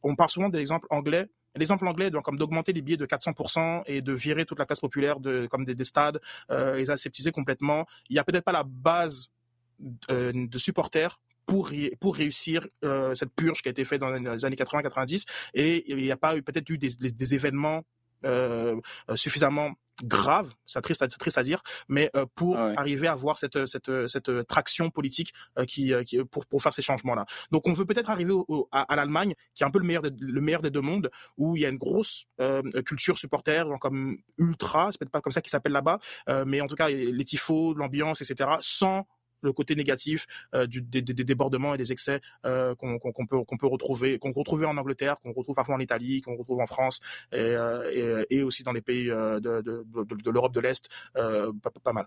on parle souvent de l'exemple anglais L'exemple anglais, donc, comme d'augmenter les billets de 400% et de virer toute la classe populaire de, comme des, des stades, les aseptiser complètement. Il y a peut-être pas la base de supporters pour, pour réussir euh, cette purge qui a été faite dans les années 80-90 et il n'y a pas eu peut-être eu des, des, des événements euh, suffisamment graves, c'est triste, à, triste à dire, mais euh, pour ah ouais. arriver à avoir cette, cette, cette traction politique euh, qui, euh, qui, pour, pour faire ces changements-là. Donc on veut peut-être arriver au, au, à, à l'Allemagne, qui est un peu le meilleur, des, le meilleur des deux mondes, où il y a une grosse euh, culture supporter, comme ultra, c'est peut-être pas comme ça qu'il s'appelle là-bas, mais en tout cas les tifos, l'ambiance, etc., sans le côté négatif euh, des, débordements et des excès euh, qu'on qu peut, retrouver, qu'on retrouvait en Angleterre, qu'on retrouve parfois en Italie, qu'on retrouve en France et, euh, aussi dans les pays de, l'Europe de l'Est, pas, pas, mal.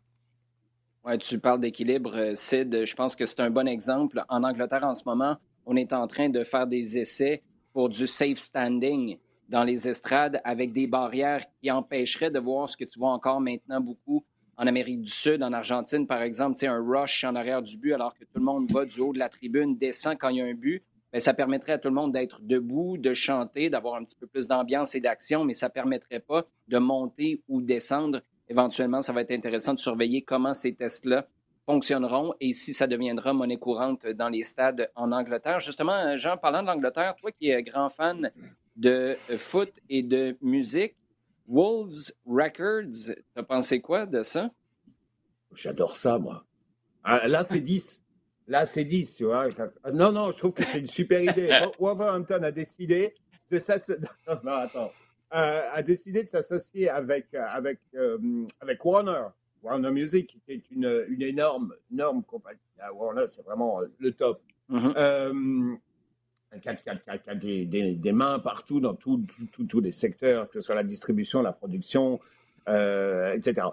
Ouais, tu parles d'équilibre, Sid. Je pense que c'est un bon exemple. En Angleterre, en ce moment, on est en train de faire des essais pour du safe standing dans les estrades avec des barrières qui empêcheraient de voir ce que tu vois encore maintenant beaucoup en Amérique du Sud, en Argentine, par exemple, un rush en arrière du but alors que tout le monde va du haut de la tribune, descend quand il y a un but. Bien, ça permettrait à tout le monde d'être debout, de chanter, d'avoir un petit peu plus d'ambiance et d'action, mais ça ne permettrait pas de monter ou descendre. Éventuellement, ça va être intéressant de surveiller comment ces tests-là fonctionneront et si ça deviendra monnaie courante dans les stades en Angleterre. Justement, Jean, parlant de l'Angleterre, toi qui es grand fan de foot et de musique, Wolves Records, t'as pensé quoi de ça? J'adore ça, moi. Ah, là, c'est 10. Là, c'est 10, tu vois. Non, non, je trouve que c'est une super idée. Wolverhampton a décidé de s'associer. Non, attends. Euh, a décidé de s'associer avec, avec, euh, avec Warner. Warner Music, qui est une, une énorme, énorme compagnie. Ah, Warner, c'est vraiment le top. Mm-hmm. euh, qui a, des, des, mains partout dans tous les secteurs, que ce soit la distribution, la production, euh, etc.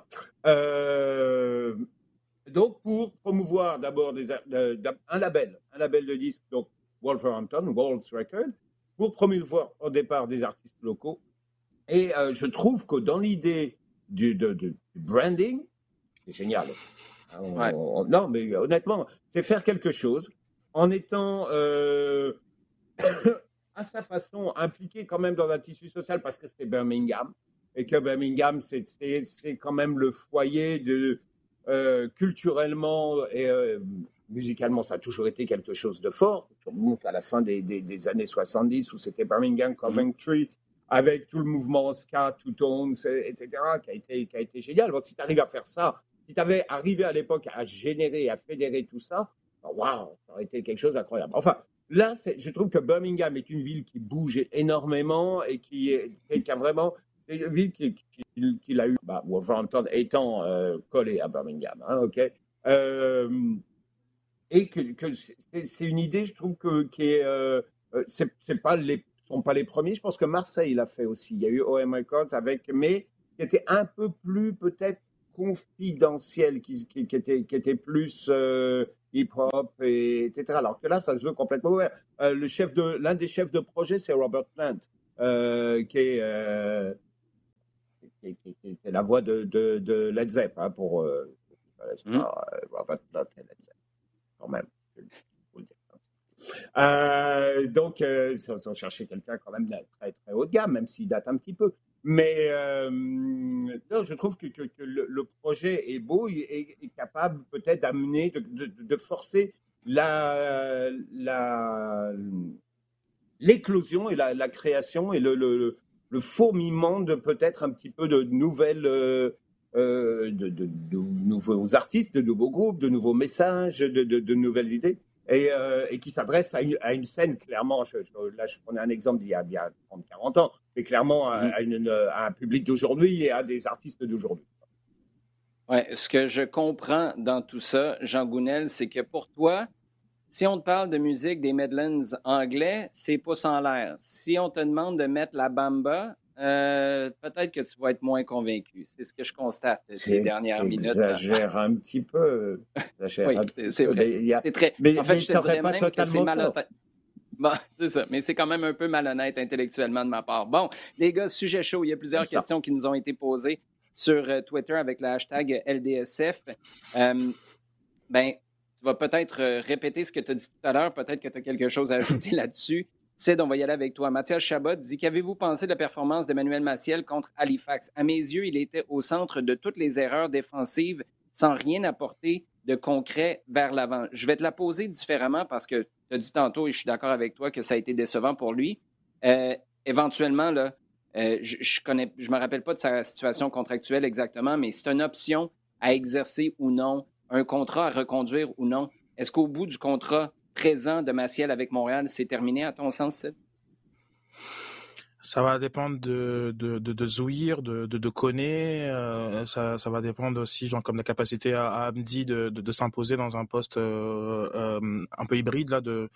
Euh, donc, pour promouvoir d'abord un label, un label de disques, donc Wolverhampton, World's Record, pour promouvoir au départ des artistes locaux. Et euh, je trouve que dans l'idée du, branding, c'est génial. non, mais honnêtement, c'est faire quelque chose en étant à sa façon impliqué quand même dans un tissu social parce que c'est Birmingham et que Birmingham, c'est quand même le foyer de euh, culturellement et euh, musicalement, ça a toujours été quelque chose de fort. On monte à la fin des, des, années 70 où c'était Birmingham, Coventry, avec tout le mouvement ska, Two Tones, etc., qui a été, qui a été génial. Bon, si tu arrives à faire ça, si tu avais arrivé à l'époque à générer, à fédérer tout ça, waouh, ça aurait été quelque chose d'incroyable. Enfin, Là, je trouve que Birmingham est une ville qui bouge énormément et qui, a vraiment une ville qui, qui, a eu, bah, Wolverhampton étant euh, collé à Birmingham, hein, ok. Euh, et que, c'est une idée, je trouve qui est, euh, c'est pas sont pas les premiers. Je pense que Marseille l'a fait aussi. Il y a eu OM Records avec, mais qui était un peu plus peut-être confidentiel, qui, était, qui était plus hip-hop, et, etc. Alors que là, ça se veut complètement ouvert. Euh, le chef de, l'un des chefs de projet, c'est Robert Plant, euh, qui, est, euh, qui, qui, est, la voix de, de, de Led Zepp, hein, pour mmh. Robert Plant et Led Zepp, quand même. Donc, ils ont cherché quelqu'un quand même très, très haut de gamme, même s'il date un petit peu. Mais euh, je trouve que, le, projet est beau et est, capable peut-être d'amener, de, forcer la, la, l'éclosion et la, création et le, le, le fourmillement de peut-être un petit peu de nouvelles, euh, euh, de, de, nouveaux artistes, de nouveaux groupes, de nouveaux messages, de, nouvelles idées. Et, et, qui s'adresse à une, à une, scène, clairement, là je prenais un exemple d'il y a, y a 30-40 ans, mais clairement à, mmh. à, un public d'aujourd'hui et à des artistes d'aujourd'hui. Oui, ce que je comprends dans tout ça, Jean Gounel, c'est que pour toi, si on te parle de musique des Midlands anglais, c'est pas sans l'air. Si on te demande de mettre la bamba, euh, peut-être que tu vas être moins convaincu. C'est ce que je constate ces dernières minutes. J'exagère un petit peu. oui, c'est vrai. très... Mais, en fait, je te dirais même que c'est malhonnête. Bon, c'est ça. Mais c'est quand même un peu malhonnête intellectuellement de ma part. Bon, les gars, sujet chaud. Il y a plusieurs questions qui nous ont été posées sur euh, Twitter avec le hashtag LDSF. Euh, ben, tu vas peut-être répéter ce que tu as dit tout à l'heure. Peut-être que tu as quelque chose à ajouter là-dessus. Sid, on va y aller avec toi. Mathias Chabot dit Qu'avez-vous pensé de la performance d'Emmanuel Maciel contre Halifax? À mes yeux, il était au centre de toutes les erreurs défensives sans rien apporter de concret vers l'avant. Je vais te la poser différemment parce que tu as dit tantôt, et je suis d'accord avec toi, que ça a été décevant pour lui. Euh, éventuellement, euh, je, je me rappelle pas de sa situation contractuelle exactement, mais c'est une option à exercer ou non, un contrat à reconduire ou non. Est-ce qu'au bout du contrat présent de Maciel avec Montréal, c'est terminé à ton sens? Ça va dépendre de, de, de, de Zouir, de, de. Euh, ça, ça va dépendre aussi, genre, comme la capacité à, à Amdi de, de, de s'imposer dans un poste euh, euh, un peu hybride, là, de,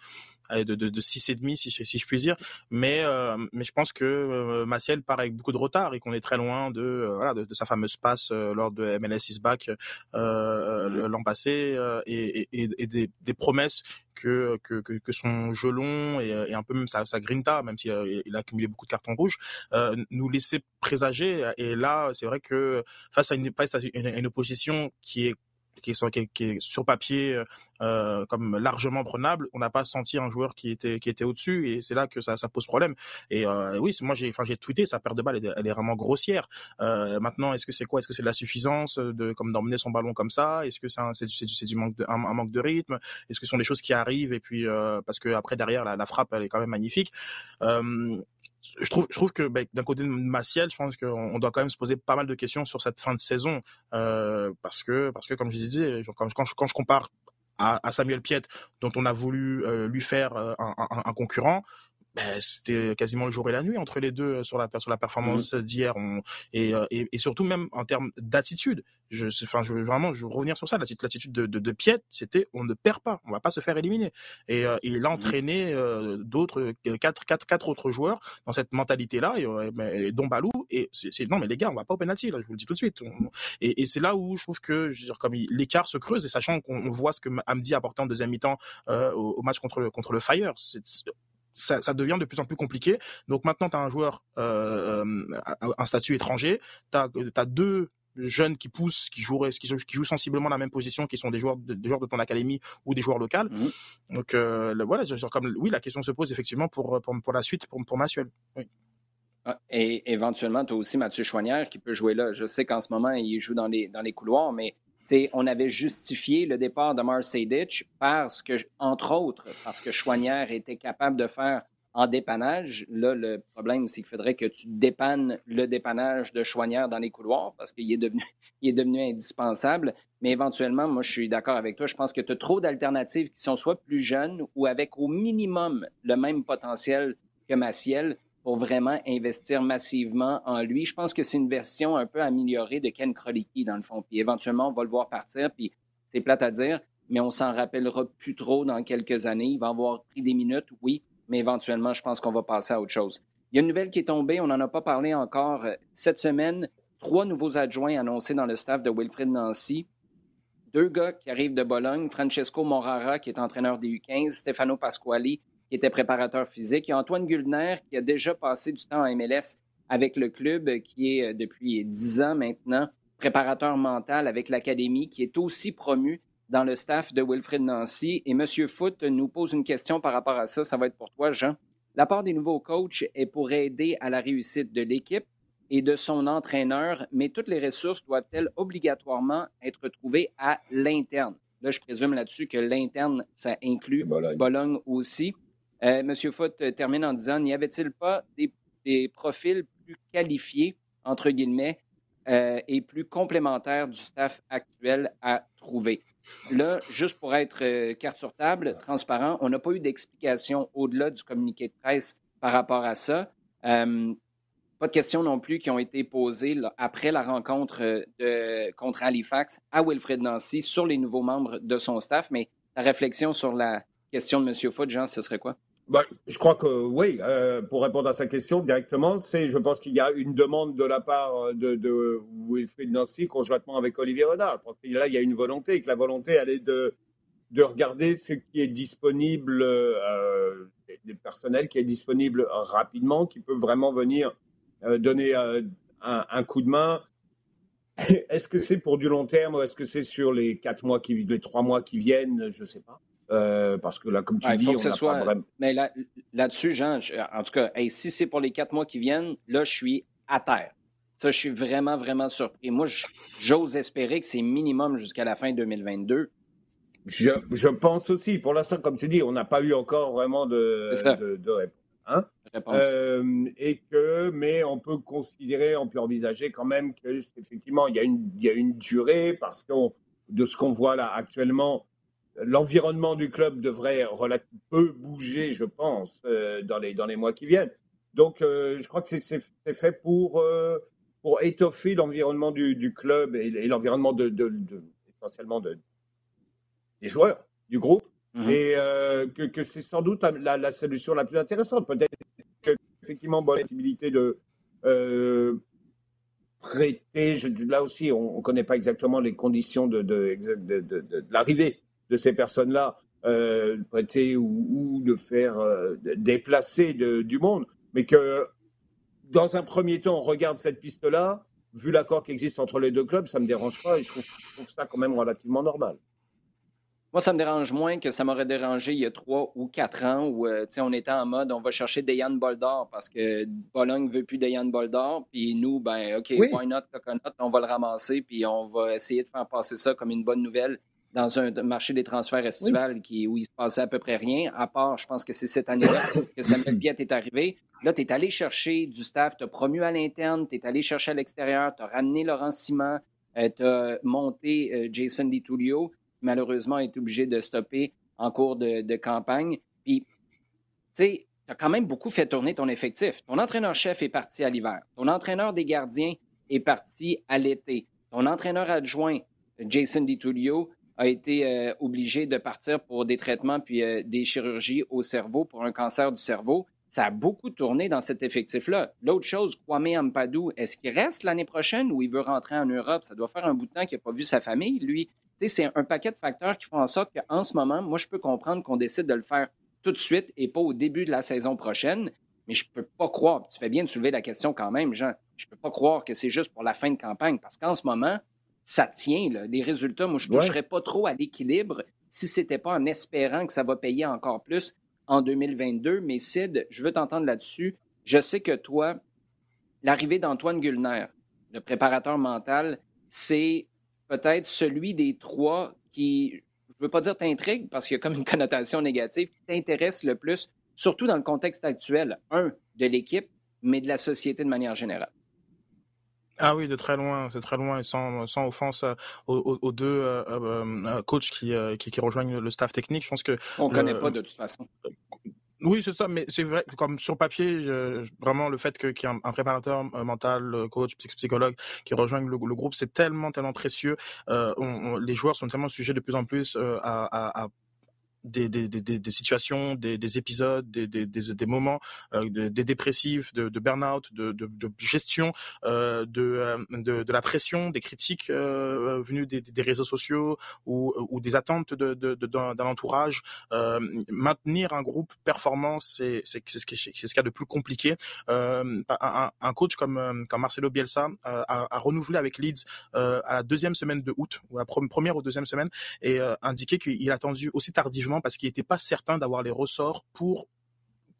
de, de, de 6,5 si, si je puis dire. Mais, mais je pense que Maciel part avec beaucoup de retard et qu'on est très loin de, voilà, de, sa fameuse passe lors de MLS is back l'an passé et, et, et des, des, promesses que, que, que, son gelon et, et, un peu même sa, sa grinta, même s'il a, il a accumulé beaucoup de cartons rouges, euh, nous laissaient présager. Et là, c'est vrai que face à une, face à une, une opposition qui est qui est, qui, est, sur papier euh, comme largement prenable, on n'a pas senti un joueur qui était qui était au-dessus et c'est là que ça, ça pose problème. Et euh, oui, moi j'ai enfin j'ai tweeté sa perte de balle, elle elle est vraiment grossière. Euh, maintenant, est-ce que c'est quoi? Est-ce que c'est de la suffisance de comme d'emmener son ballon comme ça? Est-ce que c'est c'est du manque de, un, manque de rythme? Est-ce que ce sont des choses qui arrivent et puis euh, parce que après derrière la, la, frappe elle est quand même magnifique. Je trouve, que ben, d'un côté de Maciel, je pense qu'on doit quand même se poser pas mal de questions sur cette fin de saison euh, parce que, parce que comme je disais, quand, quand, je compare à, Samuel Piet, dont on a voulu euh, lui faire euh, un concurrent, ben, c'était quasiment le jour et la nuit entre les deux sur la sur la performance mmh. d'hier. Et, et, et surtout même en termes d'attitude. Je enfin je vraiment je veux revenir sur ça. L'attitude de, de, de Piet c'était on ne perd pas on va pas se faire éliminer. Et euh, il a mmh. entraîné euh, d'autres quatre, quatre quatre autres joueurs dans cette mentalité là et, et dont Balou et c'est non mais les gars on va pas au penalty là je vous le dis tout de suite. Et, et c'est là où je trouve que je veux dire comme l'écart se creuse et sachant qu'on voit ce que Amdi a apporté en deuxième mi-temps euh, au, au, match contre le contre le Fire c'est ça, ça, devient de plus en plus compliqué. Donc maintenant, tu as un joueur, euh, euh, un statut étranger, tu as, as, deux jeunes qui poussent, qui jouent, qui, qui jouent sensiblement la même position, qui sont des joueurs de, des joueurs de ton académie ou des joueurs locaux. Mmh. Donc euh, voilà, comme oui, la question se pose effectivement pour pour, pour la suite pour pour Massuel. Oui. Ah, et éventuellement, tu as aussi Mathieu Choignard qui peut jouer là. Je sais qu'en ce moment, il joue dans les, dans les couloirs, mais on avait justifié le départ de Marseille parce que, entre autres, parce que Chouanière était capable de faire en dépannage. Là, le problème, c'est qu'il faudrait que tu dépannes le dépannage de Chouanière dans les couloirs parce qu'il est devenu, il est devenu indispensable. Mais éventuellement, moi, je suis d'accord avec toi. Je pense que tu as trop d'alternatives qui sont soit plus jeunes ou avec au minimum le même potentiel que Maciel pour vraiment investir massivement en lui. Je pense que c'est une version un peu améliorée de Ken Krolicki, dans le fond. Puis éventuellement, on va le voir partir, puis c'est plate à dire, mais on s'en rappellera plus trop dans quelques années. Il va avoir pris des minutes, oui, mais éventuellement, je pense qu'on va passer à autre chose. Il y a une nouvelle qui est tombée, on n'en a pas parlé encore cette semaine. Trois nouveaux adjoints annoncés dans le staff de Wilfrid Nancy. Deux gars qui arrivent de Bologne, Francesco Morara, qui est entraîneur des U15, Stefano Pasquali, qui était préparateur physique. Il y a Antoine Guldner, qui a déjà passé du temps en MLS avec le club, qui est euh, depuis dix ans maintenant préparateur mental avec l'Académie, qui est aussi promu dans le staff de Wilfrid Nancy. Et M. Foot nous pose une question par rapport à ça. Ça va être pour toi, Jean. La part des nouveaux coachs est pour aider à la réussite de l'équipe et de son entraîneur, mais toutes les ressources doivent-elles obligatoirement être trouvées à l'interne? Là, je présume là-dessus que l'interne, ça inclut Bologne aussi. Euh, Monsieur Foot euh, termine en disant N'y avait-il pas des, profils plus qualifiés, entre guillemets, euh, et plus complémentaires du staff actuel à trouver? Là, juste pour être carte sur table, transparent, on n'a pas eu d'explication au-delà du communiqué de presse par rapport à ça. pas de questions non plus qui ont été posées après la rencontre contre Halifax à Wilfred Nancy sur les nouveaux membres de son staff. Mais ta réflexion sur la question de M. Foot, Jean, ce serait quoi? Bah, je crois que oui, euh, pour répondre à sa question directement, c'est, je pense qu'il y a une demande de la part de, de Wilfried Nancy conjointement avec Olivier Renard. là, il y a une volonté, et que la volonté, elle est de, de regarder ce qui est disponible, euh, des personnels qui est disponible rapidement, qui peut vraiment venir euh, donner euh, un, un, coup de main. Est-ce que c'est pour du long terme ou est-ce que c'est sur les quatre mois qui, les trois mois qui viennent? Je sais pas. Euh, parce que là, comme tu dis, on n'a pas vraiment... Mais là, là-dessus, Jean, en tout cas, si c'est pour les quatre mois qui viennent, là, je suis à terre. Ça, je suis vraiment, vraiment surpris. Moi, j'ose espérer que c'est minimum jusqu'à la fin 2022. Je, je, pense aussi. Pour l'instant, comme tu dis, on n'a pas eu encore vraiment de, de, de réponse. Hein? Euh, et que, mais on peut considérer, on peut envisager quand même qu'effectivement, il y, a une, il y a une durée parce que de ce qu'on voit là actuellement, l'environnement du club devrait peu bouger, je pense, euh, dans, les, dans les mois qui viennent. Donc, euh, je crois que c'est fait pour, euh, pour étoffer l'environnement du, du, club et, l'environnement de, de, de, essentiellement de, des joueurs, du groupe, Mhm. Et que, c'est sans doute la, solution la plus intéressante. Peut-être qu'effectivement, bon, la possibilité de prêter, là aussi, on ne connaît pas exactement les conditions de, de, l'arrivée de ces personnes-là, euh, prêter ou, de faire euh, déplacer du monde, mais que dans un premier temps, on regarde cette piste-là, vu l'accord qui existe entre les deux clubs, ça ne me dérange pas et je trouve, je trouve ça quand même relativement normal. Moi, ça me dérange moins que ça m'aurait dérangé il y a trois ou quatre ans où euh, on était en mode on va chercher Dayan Boldor parce que Bologne ne veut plus Dayan Boldor. Puis nous, ben OK, why not Coconut, on va le ramasser puis on va essayer de faire passer ça comme une bonne nouvelle dans un marché des transferts estivales qui, où il se passait à peu près rien, à part, je pense que c'est cette année-là que Samuel Biette est arrivé. Là, tu es allé chercher du staff, tu as promu à l'interne, tu es allé chercher à l'extérieur, tu as ramené Laurent Simon, euh, tu as monté euh, Jason DiTullio malheureusement est obligé de stopper en cours de, campagne. Puis, tu sais, tu as quand même beaucoup fait tourner ton effectif. Ton entraîneur-chef est parti à l'hiver. Ton entraîneur des gardiens est parti à l'été. Ton entraîneur adjoint, Jason DiTullio, a été euh, obligé de partir pour des traitements puis euh, des chirurgies au cerveau pour un cancer du cerveau. Ça a beaucoup tourné dans cet effectif-là. L'autre chose, Kwame Ampadou, est-ce qu'il reste l'année prochaine ou il veut rentrer en Europe? Ça doit faire un bout de temps qu'il n'a pas vu sa famille, lui c'est un paquet de facteurs qui font en sorte qu'en ce moment, moi, je peux comprendre qu'on décide de le faire tout de suite et pas au début de la saison prochaine. Mais je ne peux pas croire, tu fais bien de soulever la question quand même, Jean, je ne peux pas croire que c'est juste pour la fin de campagne parce qu'en ce moment, ça tient. Les résultats, moi, je ne toucherais pas trop à l'équilibre si ce n'était pas en espérant que ça va payer encore plus en 2022. Mais Sid, je veux t'entendre là-dessus. Je sais que toi, l'arrivée d'Antoine Gullner, le préparateur mental, c'est peut-être celui des trois qui, je ne veux pas dire t'intrigue parce qu'il y a comme une connotation négative, qui t'intéresse le plus, surtout dans le contexte actuel, un, de l'équipe, mais de la société de manière générale? Ah oui, de très loin, c'est très loin et sans, sans offense euh, aux, deux euh, euh, coachs qui, qui, rejoignent le staff technique. Je pense que on connaît pas de toute façon. Oui, c'est ça, mais c'est vrai, comme sur papier, vraiment le fait qu'il y ait un, préparateur euh, mental, coach, psychologue qui rejoigne le, groupe, c'est tellement, tellement précieux. Euh, les joueurs sont tellement sujets de plus en plus à, à des, des, des, des, situations, des, épisodes, des, moments, euh, des dépressifs, de, de burn-out, de, de, de, gestion, euh, de, euh, la pression, des critiques euh, venues des, réseaux sociaux ou, ou des attentes de, d'un entourage. Euh, maintenir un groupe performant, c'est ce qu'il y a de plus compliqué. Euh, un, un, coach comme, comme Marcelo Bielsa a, a, renouvelé avec Leeds à la deuxième semaine de août, ou à la première ou deuxième semaine, et indiqué qu'il a attendu aussi tardivement parce qu'il n'était pas certain d'avoir les ressorts pour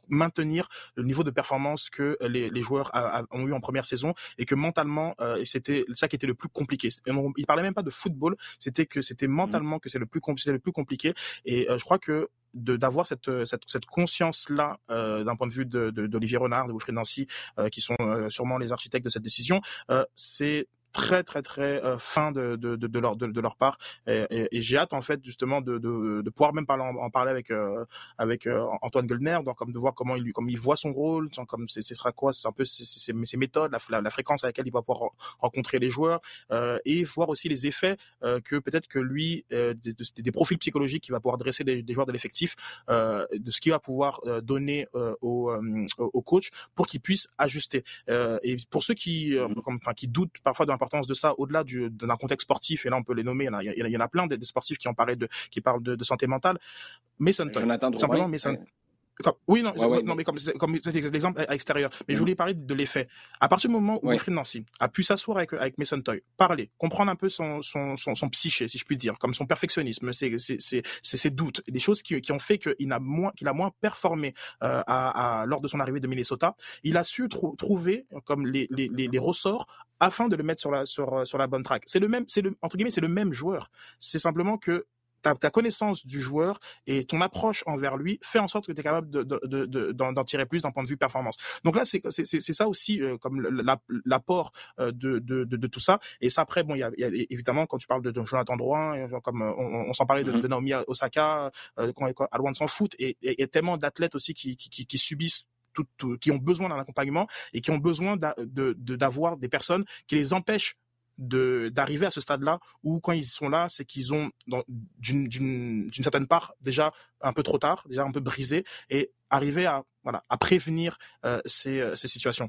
maintenir le niveau de performance que les, joueurs ont eu en première saison et que mentalement euh, c'était ça qui était le plus compliqué. Il parlait même pas de football, c'était que c'était mmh. mentalement que c'est le plus le plus compliqué et euh, je crois que d'avoir cette, cette, conscience là euh, d'un point de vue d'Olivier Renard, de Wilfried Nancy, qui sont sûrement les architectes de cette décision, c'est très très très euh, fin de, de, de, leur, de, leur part et, et, j'ai hâte en fait justement de, de, pouvoir même parler, en, parler avec euh, avec euh, Antoine Gullner donc comme de voir comment il comme il voit son rôle comme c'est sera quoi c'est un peu ses, ses, méthodes la, la, fréquence à laquelle il va pouvoir rencontrer les joueurs et voir aussi les effets que peut-être que lui des, des, profils psychologiques qu'il va pouvoir dresser des, joueurs de l'effectif de ce qu'il va pouvoir donner au, au coach pour qu'il puisse ajuster. Et pour ceux qui comme, enfin, qui doutent parfois d'un l'importance de ça au-delà d'un contexte sportif, et là on peut les nommer, il y, il y en a plein de, sportifs qui en parlent de, qui parlent de, santé mentale. Mais ça ne simplement, mais ça, oui, non, non mais, comme, comme l'exemple à extérieur. Mais je voulais parler de l'effet. À partir du moment où Wilfried Nancy a pu s'asseoir avec, avec Mason Toy, parler, comprendre un peu son, son, son, son, psyché, si je puis dire, comme son perfectionnisme, ses, ses, ses, ses doutes, des choses qui, qui ont fait qu'il a moins, qu'il a moins performé euh, à, à, lors de son arrivée de Minnesota, il a su trouver comme les, les, les, les, ressorts afin de le mettre sur la, sur, sur la bonne track. C'est le même, c'est le, entre guillemets, c'est le même joueur. C'est simplement que ta, ta, connaissance du joueur et ton approche envers lui fait en sorte que tu es capable d'en de, de, de, tirer plus d'un point de vue performance. Donc là, c'est ça aussi euh, comme l'apport euh, de, de, tout ça. Et ça, après, bon, il y a, y a, évidemment, quand tu parles de, Jonathan Drouin, euh, comme on, on s'en parlait de, mm-hmm. Naomi Osaka, euh, à loin de s'en foot, et y a tellement d'athlètes aussi qui, qui, qui, subissent tout, qui ont besoin d'un accompagnement et qui ont besoin d'avoir des personnes qui les empêchent d'arriver à ce stade-là où quand ils sont là, c'est qu'ils ont d'une certaine part déjà un peu trop tard, déjà un peu brisé, et arriver à voilà à prévenir euh, ces, euh, ces situations.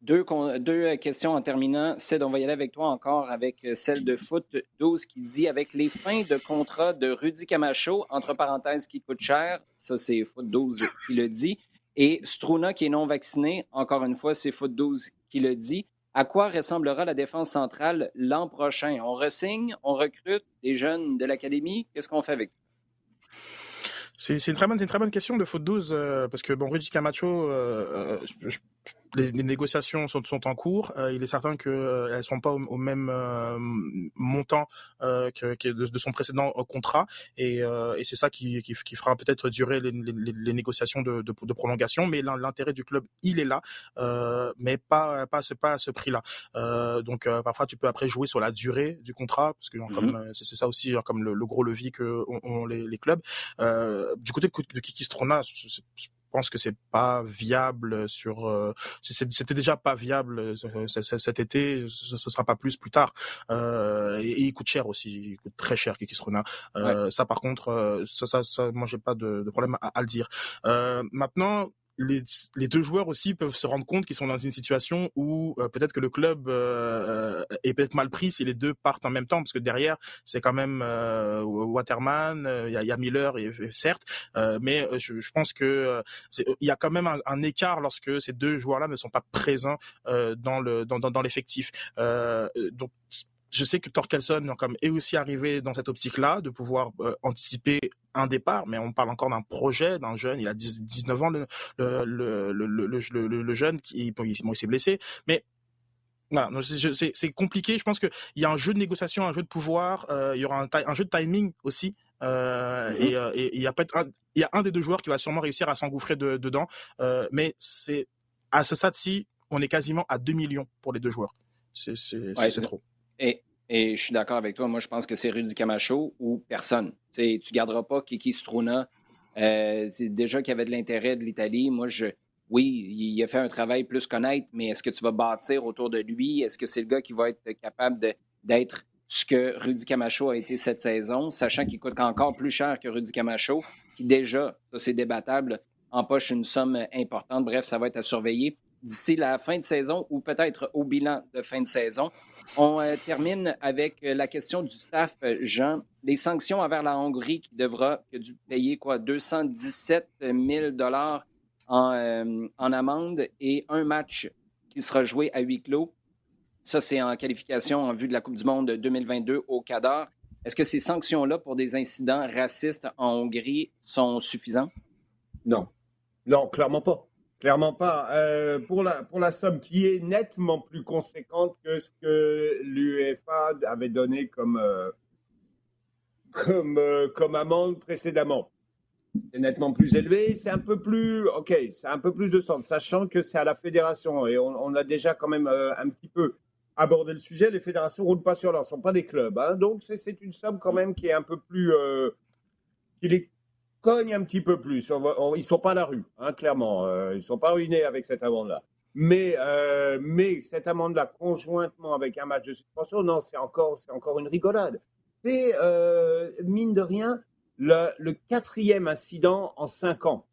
Deux, deux, questions en terminant. Ced, on va y aller avec toi encore avec celle de Foot 12 qui dit avec les fins de contrat de Rudy Camacho, entre parenthèses, qui coûte cher, ça c'est Foot 12 qui le dit, et Struna qui est non vacciné, encore une fois, c'est Foot 12 qui le dit. À quoi ressemblera la défense centrale l'an prochain? On ressigne, on recrute des jeunes de l'académie? Qu'est-ce qu'on fait avec c'est une, très bonne, une très bonne question de Foot 12, euh, parce que bon, Rudy Camacho, euh, euh, je, les, négociations sont, sont, en cours. Euh, il est certain qu'elles ne seront pas au, même montant que, que de, son précédent contrat. Et, et c'est ça qui, qui, qui fera peut-être durer les, les, les négociations de, de, de, prolongation. Mais l'intérêt du club, il est là, mais pas, pas, pas à ce prix-là. donc parfois, tu peux après jouer sur la durée du contrat, parce que comme c'est ça aussi comme le, le, gros levier que ont, les, clubs. Du côté de, Kiki Strona, pense que c'est pas viable sur. Euh, c'était déjà pas viable euh, cet été, ce, sera pas plus plus tard. Euh, et, il coûte cher aussi, il coûte très cher Kikisruna. Euh, Ça par contre, ça, ça, ça moi j'ai pas de, de problème à, à, le dire. maintenant les, les, deux joueurs aussi peuvent se rendre compte qu'ils sont dans une situation où euh, peut-être que le club euh, est peut-être mal pris si les deux partent en même temps, parce que derrière c'est quand même euh, Waterman, il y, y, a Miller, et, certes, mais je, je, pense que il y a quand même un, écart lorsque ces deux joueurs-là ne sont pas présents dans le dans, dans, dans l'effectif. donc je sais que Torkelson est aussi arrivé dans cette optique-là, de pouvoir euh, anticiper un départ, mais on parle encore d'un projet, d'un jeune, il a 19 ans, le, le, le, le jeune, qui bon, il, s'est blessé, mais voilà, c'est compliqué. Je pense qu'il y a un jeu de négociation, un jeu de pouvoir, euh, il y aura un, un, jeu de timing aussi. Euh, mm-hmm. Et il y a peut-être un, des deux joueurs qui va sûrement réussir à s'engouffrer de, dedans, mais c'est à ce stade-ci, on est quasiment à 2 millions pour les deux joueurs. C'est trop. Et, je suis d'accord avec toi. Moi, je pense que c'est Rudy Camacho ou personne. Tu tu garderas pas Kiki Struna. Euh, c'est déjà qu'il y avait de l'intérêt de l'Italie. Moi, je, oui, il a fait un travail plus connaître, mais est-ce que tu vas bâtir autour de lui? Est-ce que c'est le gars qui va être capable d'être ce que Rudy Camacho a été cette saison, sachant qu'il coûte encore plus cher que Rudy Camacho, qui déjà, ça c'est débattable, empoche une somme importante. Bref, ça va être à surveiller d'ici la fin de saison ou peut-être au bilan de fin de saison. On euh, termine avec euh, la question du staff, euh, Jean. Les sanctions envers la Hongrie qui devra payer quoi, 217 000 dollars en, en amende et un match qui sera joué à huis clos. Ça, c'est en qualification en vue de la Coupe du Monde 2022 au Qatar. Est-ce que ces sanctions-là pour des incidents racistes en Hongrie sont suffisantes? Non. Non, clairement pas. Clairement pas. Euh, pour, la, pour la somme qui est nettement plus conséquente que ce que l'UEFA avait donné comme, euh, comme, euh, comme amende précédemment. C'est nettement plus élevé, c'est un peu plus, ok, c'est un peu plus de sens, sachant que c'est à la fédération et on, a déjà quand même un petit peu abordé le sujet. Les fédérations ne roulent pas sur l'or, sont pas des clubs, hein. donc c'est une somme quand même qui est un peu plus, cogne un petit peu plus. ils ne sont pas à la rue, hein, clairement. Euh, ils ne sont pas ruinés avec cette amende-là. Mais, euh, mais cette amende-là, conjointement avec un match de suspension, non, c'est encore, c'est encore une rigolade. C'est, euh, mine de rien, le, le, quatrième incident en cinq ans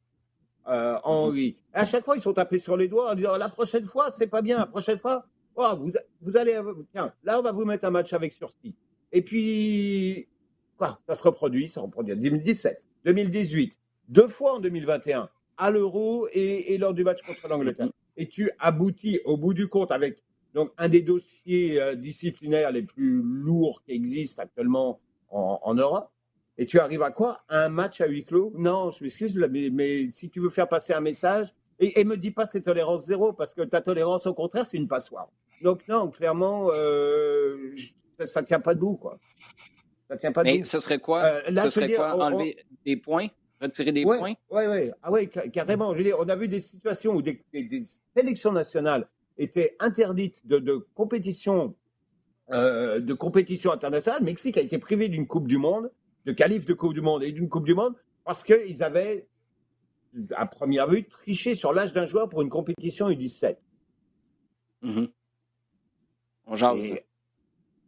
en Hongrie. À chaque fois, ils sont tapés sur les doigts en disant la prochaine fois, c'est pas bien. La prochaine fois, oh, vous, vous allez. Tiens, là, on va vous mettre un match avec sursis. Et puis, quoi, ça se reproduit, ça reproduit en 2017. 2018, deux fois en 2021, à l'Euro et, lors du match contre l'Angleterre. Et tu aboutis au bout du compte avec donc un des dossiers euh, disciplinaires les plus lourds qui existent actuellement en, Europe. Et tu arrives à quoi? Un match à huis clos? Non, je m'excuse, mais, si tu veux faire passer un message, et, et me dis pas c'est tolérance zéro, parce que ta tolérance, au contraire, c'est une passoire. Donc non, clairement, euh, ça, ne tient pas debout, quoi. Ça tient pas Mais ce serait quoi? Euh, ce serait quoi? Enlever des points? Retirer des points? Oui, oui. Ah oui, carrément. Je veux dire, on a vu des situations où des, sélections nationales étaient interdites de, de compétition euh, de compétition internationale. Mexique a été privé d'une Coupe du Monde, de qualif de Coupe du Monde et d'une Coupe du Monde parce qu'ils avaient, à première vue, triché sur l'âge d'un joueur pour une compétition U17. On jase. Et...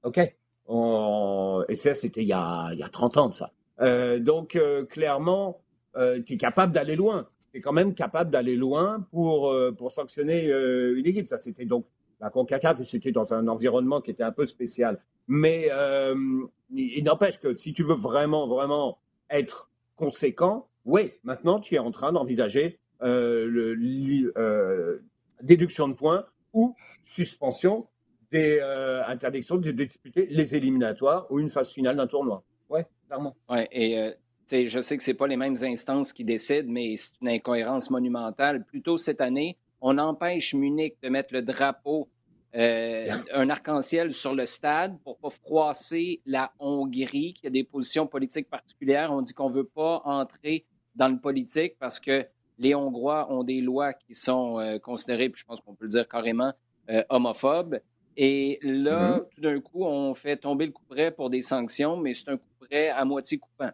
OK. Et ça, c'était il, il y a 30 ans de ça. Euh, donc, euh, clairement, euh, tu es capable d'aller loin. Tu es quand même capable d'aller loin pour, euh, pour sanctionner euh, une équipe. Ça, c'était donc la CONCACAF c'était dans un environnement qui était un peu spécial. Mais il n'empêche que si tu veux vraiment, vraiment être conséquent, oui, maintenant, tu es en train d'envisager le, déduction de points ou suspension des interdictions de disputer les éliminatoires ou une phase finale d'un tournoi. Oui, clairement. Oui, et je sais que ce pas les mêmes instances qui décident, mais c'est une incohérence monumentale. Plutôt cette année, on empêche Munich de mettre le drapeau, euh, un arc-en-ciel sur le stade pour ne pas froisser la Hongrie, qui a des positions politiques particulières. On dit qu'on ne veut pas entrer dans le politique parce que les Hongrois ont des lois qui sont euh, considérées, puis je pense qu'on peut le dire carrément, euh, homophobes. Et là, mm-hmm. tout d'un coup, on fait tomber le coup près pour des sanctions, mais c'est un coup près à moitié coupant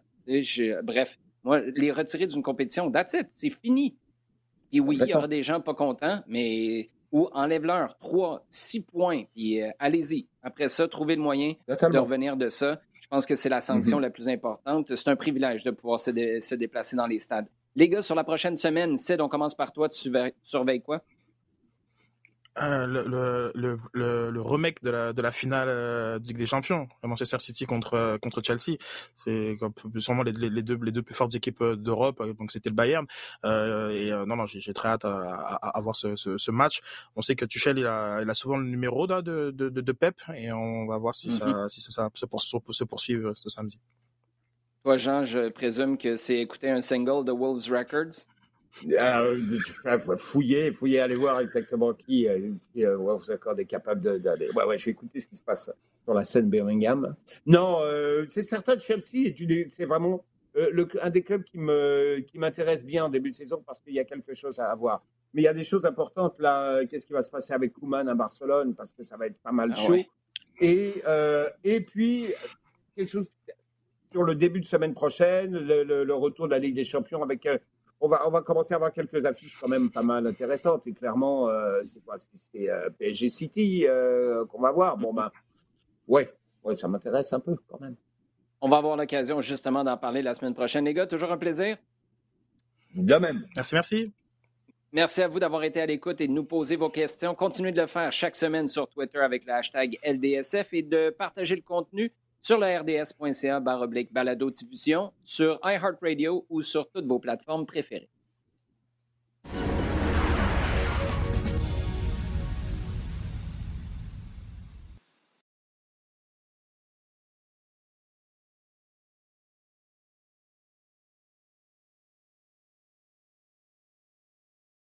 bref, moi, les retirer d'une compétition, that's it, c'est fini. Et oui, il y aura des gens pas contents, mais ou enlève-leur trois, six points, puis euh, allez-y. Après ça, trouvez le moyen de revenir de ça. Je pense que c'est la sanction mm-hmm. la plus importante. C'est un privilège de pouvoir se, se, déplacer dans les stades. Les gars, sur la prochaine semaine, Sid, on commence par toi. Tu surveilles quoi? Euh, le, le, le, le, remake de la, de la finale euh, de Ligue des Champions, Manchester City contre, euh, contre Chelsea. C'est sûrement les, les, deux, les deux plus fortes équipes d'Europe, donc c'était le Bayern. et non, non, j'ai très hâte à, à, voir ce, ce, ce, match. On sait que Tuchel, il a, il a souvent le numéro là, de, de, de, Pep, et on va voir si, ça, mm-hmm. si ça, ça se, se poursuivre ce samedi. Toi, Jean, je présume que c'est écouter un single de Wolves Records? Euh, fouiller, fouiller, aller voir exactement qui, euh, euh, vous accordez capable d'aller. Ouais, ouais, je vais écouter ce qui se passe sur la scène Birmingham. Non, c'est certain que Chelsea c'est vraiment le, un des clubs qui me qui m'intéresse bien en début de saison parce qu'il y a quelque chose à avoir. Mais il y a des choses importantes là. Qu'est-ce qui va se passer avec Koeman à Barcelone parce que ça va être pas mal ah chaud. Et et puis quelque chose sur le début de semaine prochaine, le, le retour de la Ligue des Champions avec on va, on va commencer à avoir quelques affiches quand même pas mal intéressantes. Et clairement, euh, c'est quoi C'est euh, PSG City euh, qu'on va voir. Bon, ben, ouais, ouais ça m'intéresse un peu quand même. On va avoir l'occasion justement d'en parler la semaine prochaine. Les gars, toujours un plaisir? De même. Merci, merci. Merci à vous d'avoir été à l'écoute et de nous poser vos questions. Continuez de le faire chaque semaine sur Twitter avec le hashtag LDSF et de partager le contenu sur le rds.ca baroblique balado diffusion, sur iHeartRadio ou sur toutes vos plateformes préférées.